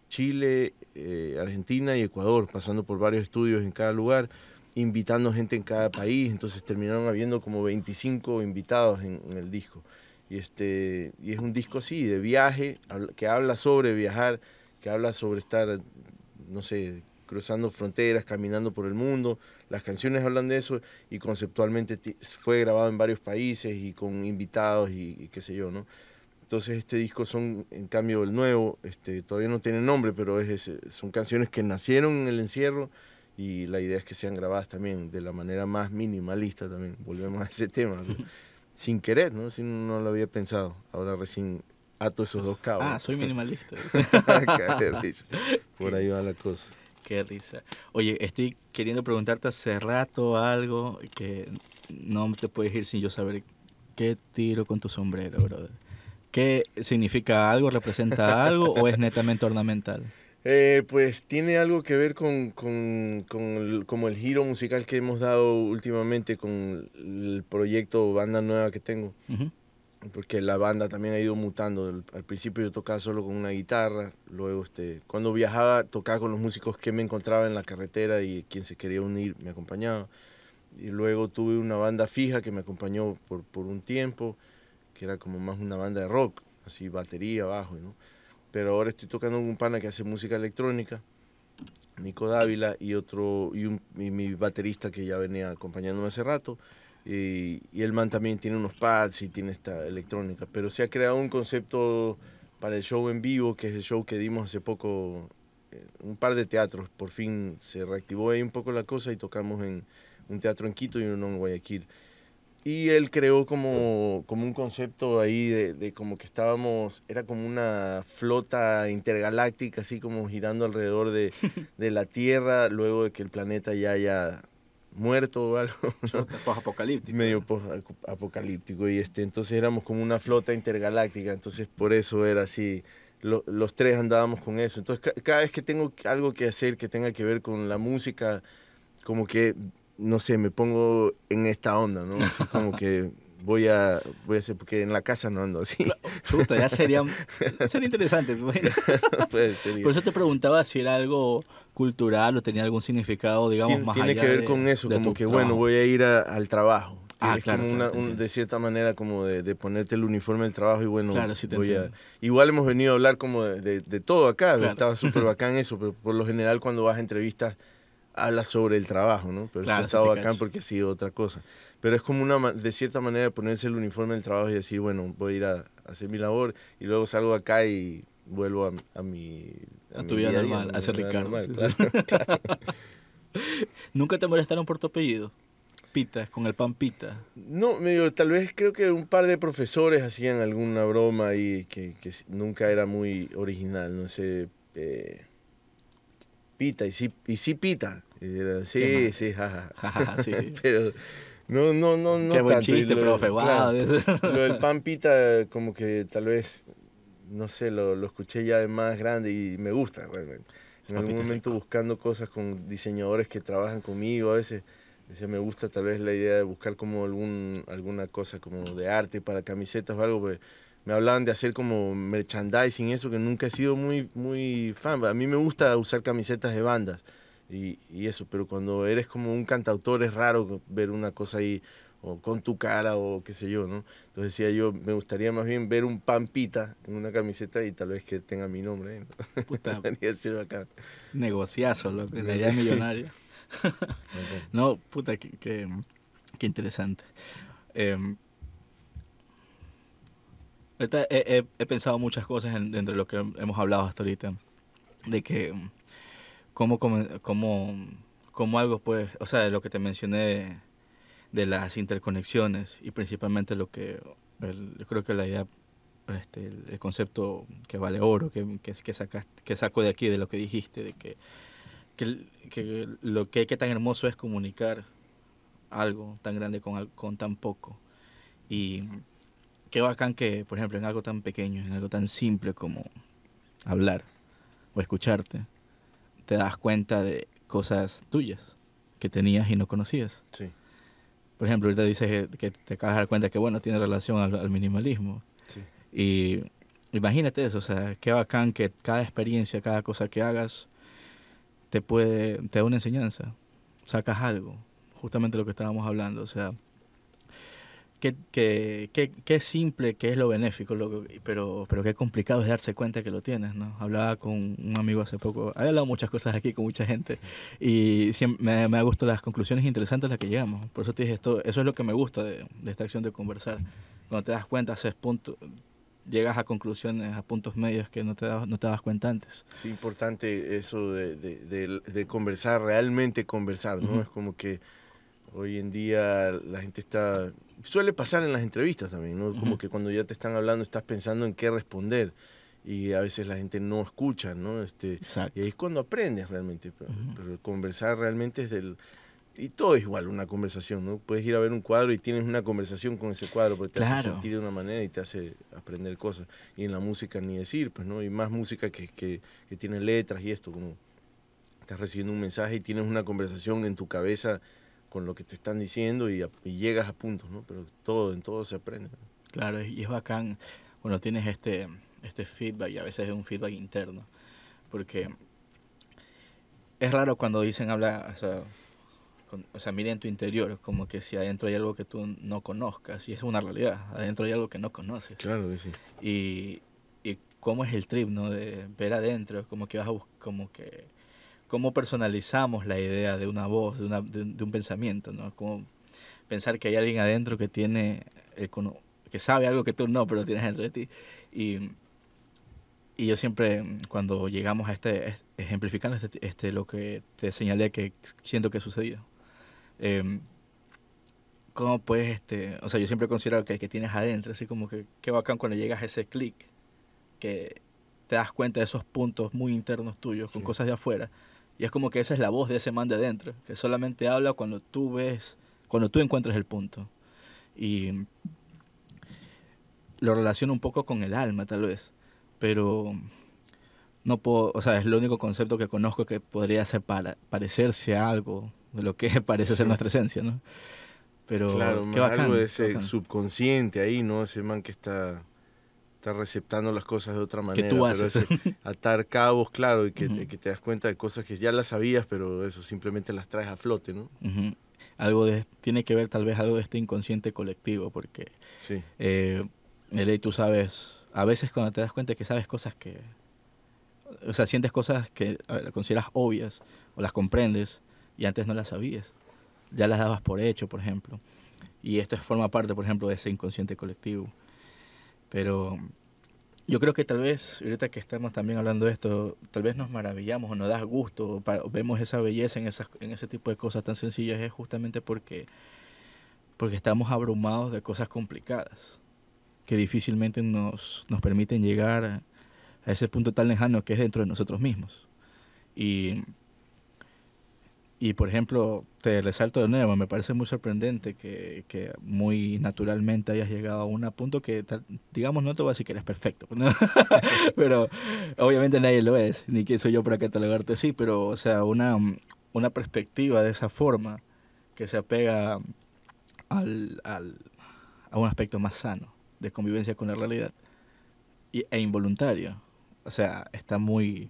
Chile, eh, Argentina y Ecuador, pasando por varios estudios en cada lugar invitando gente en cada país, entonces terminaron habiendo como 25 invitados en, el disco. Y, este, y es un disco así, de viaje, que habla sobre viajar, que habla sobre estar, no sé, cruzando fronteras, caminando por el mundo. Las canciones hablan de eso y conceptualmente fue grabado en varios países y con invitados y, qué sé yo, ¿no? Entonces este disco son, en cambio, el nuevo, este, todavía no tiene nombre, pero es, son canciones que nacieron en el encierro, y la idea es que sean grabadas también de la manera más minimalista también, volvemos a ese tema, sin querer, ¿no? Si no lo había pensado, ahora recién ato esos dos cabos. Ah, soy minimalista. Qué risa. Por ahí va la cosa. Qué risa. Oye, estoy queriendo preguntarte hace rato algo que no te puedes ir sin yo saber qué tiro con tu sombrero, brother. ¿Qué significa algo? ¿Representa algo o es netamente ornamental? Eh, pues tiene algo que ver con, con, con el, como el giro musical que hemos dado últimamente con el proyecto Banda Nueva que tengo. Porque la banda también ha ido mutando. Al- Al principio yo tocaba solo con una guitarra, luego este, cuando viajaba tocaba con los músicos que me encontraba en la carretera y quien se quería unir me acompañaba. Y luego tuve una banda fija que me acompañó por, por un tiempo, que era como más una banda de rock, así batería, bajo, ¿no? Pero ahora estoy tocando con un pana que hace música electrónica, Nico Dávila, y otro, y, un, y mi baterista que ya venía acompañándome hace rato. Y, y el man también tiene unos pads y tiene esta electrónica. Pero se ha creado un concepto para el show en vivo, que es el show que dimos hace poco, eh, un par de teatros. Por fin se reactivó ahí un poco la cosa y tocamos en un teatro en Quito y uno en Guayaquil. Y él creó como, como un concepto ahí de, de como que estábamos, era como una flota intergaláctica, así como girando alrededor de, de la Tierra, luego de que el planeta ya haya muerto o algo. ¿no? Post-apocalíptico. medio post-apocalíptico y este entonces éramos como una flota intergaláctica entonces por eso era así lo- los tres andábamos con eso entonces ca- cada vez que tengo algo que hacer que tenga que ver con la música como que no sé me pongo en esta onda no Así como que voy a voy a hacer porque en la casa no ando así Chuta, ya sería, sería interesante. bueno. Puede ser. Por eso te preguntaba si era algo cultural o tenía algún significado, digamos, Tien- más tiene allá que ver de- con eso, como que bueno, voy a ir a- al trabajo. Ah, es claro, como claro, una- te un- entiendo. de cierta manera como de, de ponerte el uniforme del trabajo y bueno, Claro, sí te voy a... Igual hemos venido a hablar como de, de- todo acá, estaba súper bacán eso, pero por lo general cuando vas a entrevistas hablas sobre el trabajo, ¿no? Pero Claro, esto está bacán porque ha sido otra cosa. Pero es como una, de cierta manera ponerse el uniforme del trabajo y decir, bueno, voy a ir a, hacer mi labor y luego salgo acá y vuelvo a, a mi... A tu vida normal, a ser Ricardo. normal, claro, claro. ¿Nunca te molestaron por tu apellido? Pita, con el pan pita. No, medio, tal vez creo que un par de profesores hacían alguna broma ahí que, nunca era muy original, no sé. eh, pita, y sí, y sí pita. Y era, Qué sí, sí, jaja. Jajaja, sí. Pero no, no, no, no Qué buen tanto. chiste, lo- profe, claro, lo del pan pita, como que tal vez, no sé, lo, lo escuché ya de más grande y me gusta realmente. En algún momento buscando cosas con diseñadores que trabajan conmigo, a veces decía, me gusta tal vez la idea de buscar como algún, alguna cosa como de arte para camisetas o algo, porque me hablaban de hacer como merchandising, eso que nunca he sido muy, muy fan. A mí me gusta usar camisetas de bandas y, y eso, pero cuando eres como un cantautor es raro ver una cosa ahí o con tu cara o qué sé yo, ¿no? Entonces decía yo, me gustaría más bien ver un pampita en una camiseta y tal vez que tenga mi nombre. ahí, ¿no? Puta, bacán. negociazo, loco. La idea millonaria. No, puta, qué, qué, qué interesante. Eh, ahorita he, he- he pensado muchas cosas en- dentro de lo que hemos hablado hasta ahorita. De que mm, cómo, cómo, cómo algo pues, o sea, de lo que te mencioné de, las interconexiones y principalmente lo que, el- yo creo que la idea, este, el, concepto que vale oro, que, que, que, sacaste- que saco de aquí, de lo que dijiste, de que que, que lo que, que tan hermoso es comunicar algo tan grande con, con tan poco. Y qué bacán que, por ejemplo, en algo tan pequeño, en algo tan simple como hablar o escucharte, te das cuenta de cosas tuyas que tenías y no conocías. Sí, Por ejemplo, ahorita dices que, te acabas de dar cuenta que, bueno, tiene relación al, al minimalismo. sí. Y imagínate eso, o sea, qué bacán que cada experiencia, cada cosa que hagas, te puede, te da una enseñanza, sacas algo, justamente lo que estábamos hablando, o sea, qué, qué, qué, qué simple que es lo benéfico, loco, pero, pero qué complicado es darse cuenta que lo tienes, ¿no? Hablaba con un amigo hace poco, he hablado muchas cosas aquí con mucha gente y siempre me, me ha gustado las conclusiones interesantes a las que llegamos, por eso te dije, esto, eso es lo que me gusta de, de esta acción de conversar, cuando te das cuenta, haces punto, llegas a conclusiones, a puntos medios que no te, dabas- no te das cuenta antes. Sí, importante eso de, de, de- conversar, realmente conversar, ¿no? Ujú. Es como que hoy en día la gente está... Suele pasar en las entrevistas también, ¿no? Como que cuando ya te están hablando estás pensando en qué responder y a veces la gente no escucha, ¿no? Este, Exacto. y ahí es cuando aprendes realmente, pero, conversar realmente es del... Y todo es igual una conversación, ¿no? Puedes ir a ver un cuadro y tienes una conversación con ese cuadro porque te hace sentir de una manera y te hace aprender cosas. Y en la música ni decir, pues, ¿no? Y más música que, que, que tiene letras y esto, como estás recibiendo un mensaje y tienes una conversación en tu cabeza con lo que te están diciendo y, a- y llegas a puntos, ¿no? Pero todo, en todo se aprende. ¿no? Claro, y es bacán cuando tienes este, este feedback y a veces es un feedback interno. Porque es raro cuando dicen, habla, o sea, con- o sea, mira en tu interior, como que si adentro hay algo que tú no conozcas, y es una realidad, adentro hay algo que no conoces. Claro que sí. Y, y cómo es el trip, ¿no? De ver adentro, como que vas a como que, cómo personalizamos la idea de una voz, de, una, de, de un pensamiento, ¿no? Como pensar que hay alguien adentro que tiene, el que sabe algo que tú no, pero tienes dentro de ti. Y, y yo siempre, cuando llegamos a este, es- ejemplificando este, este, lo que te señalé que siento que sucedió. Eh, ¿Cómo puedes, este, o sea, yo siempre considero que el que tienes adentro, así como que qué bacán cuando llegas a ese clic, que te das cuenta de esos puntos muy internos tuyos, con Sí. cosas de afuera, y es como que esa es la voz de ese man de adentro, que solamente habla cuando tú ves, cuando tú encuentras el punto. Y lo relaciono un poco con el alma, tal vez, pero no puedo, o sea, es el único concepto que conozco que podría ser para parecerse a algo de lo que parece ser Sí. nuestra esencia, ¿no? Pero claro, qué bacán, algo de ese bacán. subconsciente ahí, ¿no? Ese man que está, está receptando las cosas de otra manera. tú pero haces. ese atar cabos, claro, y que, que te das cuenta de cosas que ya las sabías, pero eso simplemente las traes a flote, ¿no? Algo de, tiene que ver tal vez algo de este inconsciente colectivo, porque Sí, eh, ley tú sabes, a veces cuando te das cuenta que sabes cosas que, o sea, sientes cosas que ver, consideras obvias o las comprendes y antes no las sabías, ya las dabas por hecho, por ejemplo. Y esto es- forma parte, por ejemplo, de ese inconsciente colectivo. Pero yo creo que tal vez, ahorita que estamos también hablando de esto, tal vez nos maravillamos o nos da gusto, o vemos esa belleza en, esas, en ese tipo de cosas tan sencillas, es justamente porque, porque estamos abrumados de cosas complicadas que difícilmente nos, nos permiten llegar a, a ese punto tan lejano que es dentro de nosotros mismos. Y, y por ejemplo, te resalto de nuevo, me parece muy sorprendente que, que muy naturalmente hayas llegado a un punto que, digamos, no te voy a decir que eres perfecto, ¿no? pero obviamente nadie lo es, ni quién soy yo para catalogarte así, pero, o sea, una, una perspectiva de esa forma que se apega al, al, a un aspecto más sano de convivencia con la realidad e involuntario. O sea, está muy,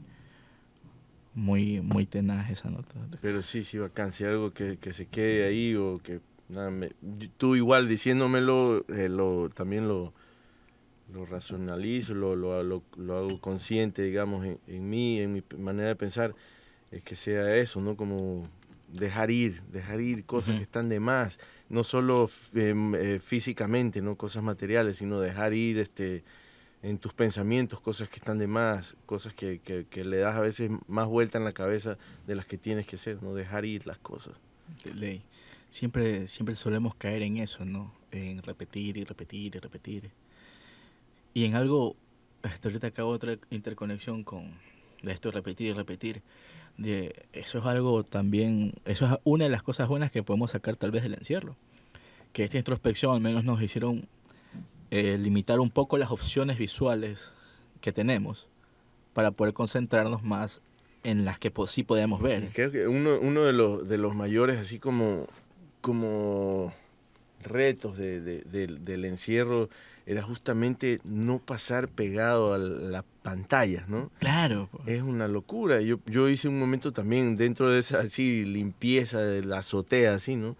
muy, muy tenaz esa nota. pero sí, sí, bacán. Si algo que, que se quede ahí o que... Nada, me- tú igual diciéndomelo, eh, lo, también lo, lo racionalizo, lo, lo, lo, lo hago consciente, digamos, en, en mí, en mi manera de pensar, es que sea eso, ¿no? Como dejar ir, dejar ir cosas Ujú. que están de más, no solo em, eh, físicamente, no cosas materiales, sino dejar ir este en tus pensamientos cosas que están de más, cosas que, que, le das a veces más vuelta en la cabeza de las que tienes que ser, no dejar ir las cosas. de ley. Siempre, siempre solemos caer en eso, ¿no? En repetir y repetir y repetir. Y en algo, hasta ahorita acabo otra interconexión con de esto repetir y repetir. De, eso es algo también, eso es una de las cosas buenas que podemos sacar tal vez del encierro. Que esta introspección al menos nos hicieron eh, limitar un poco las opciones visuales que tenemos para poder concentrarnos más en las que sí podemos ver. Sí, creo que uno, uno de, los, de los mayores, así como, como retos de, de- del- del encierro, era justamente no pasar pegado a las pantallas, ¿no? Claro. Es una locura. Yo, yo hice un momento también dentro de esa así limpieza de la azotea, así, ¿no?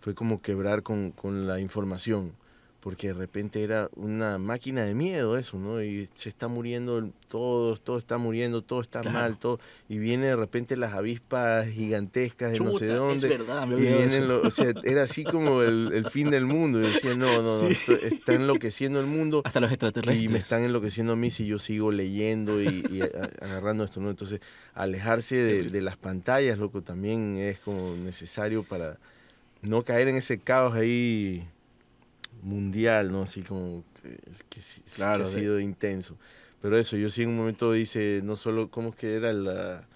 Fue como quebrar con, con la información, porque de repente era una máquina de miedo eso, ¿no? Y se está muriendo todo, todo está muriendo, todo está Claro. mal, todo. Y viene de repente las avispas gigantescas de no sé Chuta, dónde. Es verdad, me Y vienen lo- o sea, era así como el, el fin del mundo. Y decía, no, no, no, Sí. está enloqueciendo el mundo. Hasta los extraterrestres. Y me están enloqueciendo a mí si yo sigo leyendo y, y agarrando esto, ¿no? Entonces, alejarse de, de las pantallas, loco, también es como necesario para, no caer en ese caos ahí mundial, ¿no? Así como que, claro, ha sido intenso. Pero eso, yo sí en un momento dice, no solo, ¿cómo es que era la...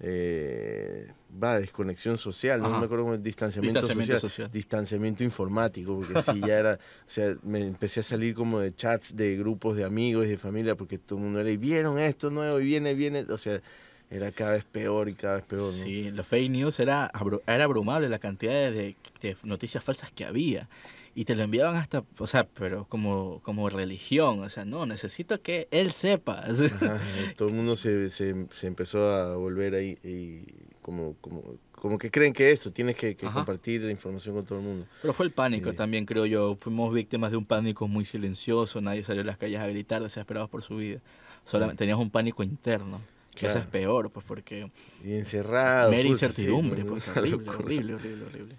Eh, va, desconexión social, no me acuerdo cómo distanciamiento, social, distanciamiento informático, porque sí ya era, o sea, me empecé a salir como de chats de grupos de amigos y de familia, porque todo el mundo era, y vieron esto nuevo, y viene, viene, o sea, era cada vez peor y cada vez peor. Sí, los fake news era, era abrumable la cantidad de, de, noticias falsas que había. Y te lo enviaban hasta, o sea, pero como, como religión, o sea, no, necesito que él sepa. todo el mundo se, se, se, empezó a volver ahí y como, como, como que creen que eso, tienes que, compartir la información con todo el mundo. Pero fue el pánico también, creo yo. Fuimos víctimas de un pánico muy silencioso, nadie salió a las calles a gritar desesperados por su vida. Solamente tenías un pánico interno. Que eso es peor, pues porque... Y encerrado. Mera incertidumbre, pues horrible, horrible, horrible, horrible.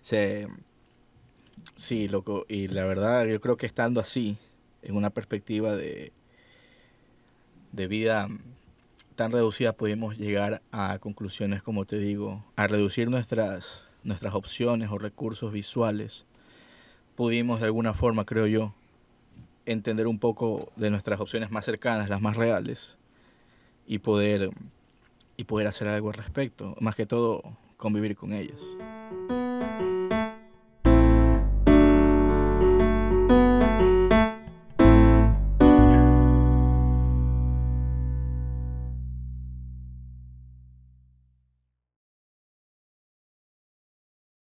Se, sí, loco. Y la verdad, yo creo que estando así, en una perspectiva de, de vida tan reducida, podemos llegar a conclusiones, como te digo, a reducir nuestras, nuestras opciones o recursos visuales. Pudimos de alguna forma, creo yo, entender un poco de nuestras opciones más cercanas, las más reales, y poder, y poder hacer algo al respecto. Más que todo, convivir con ellos.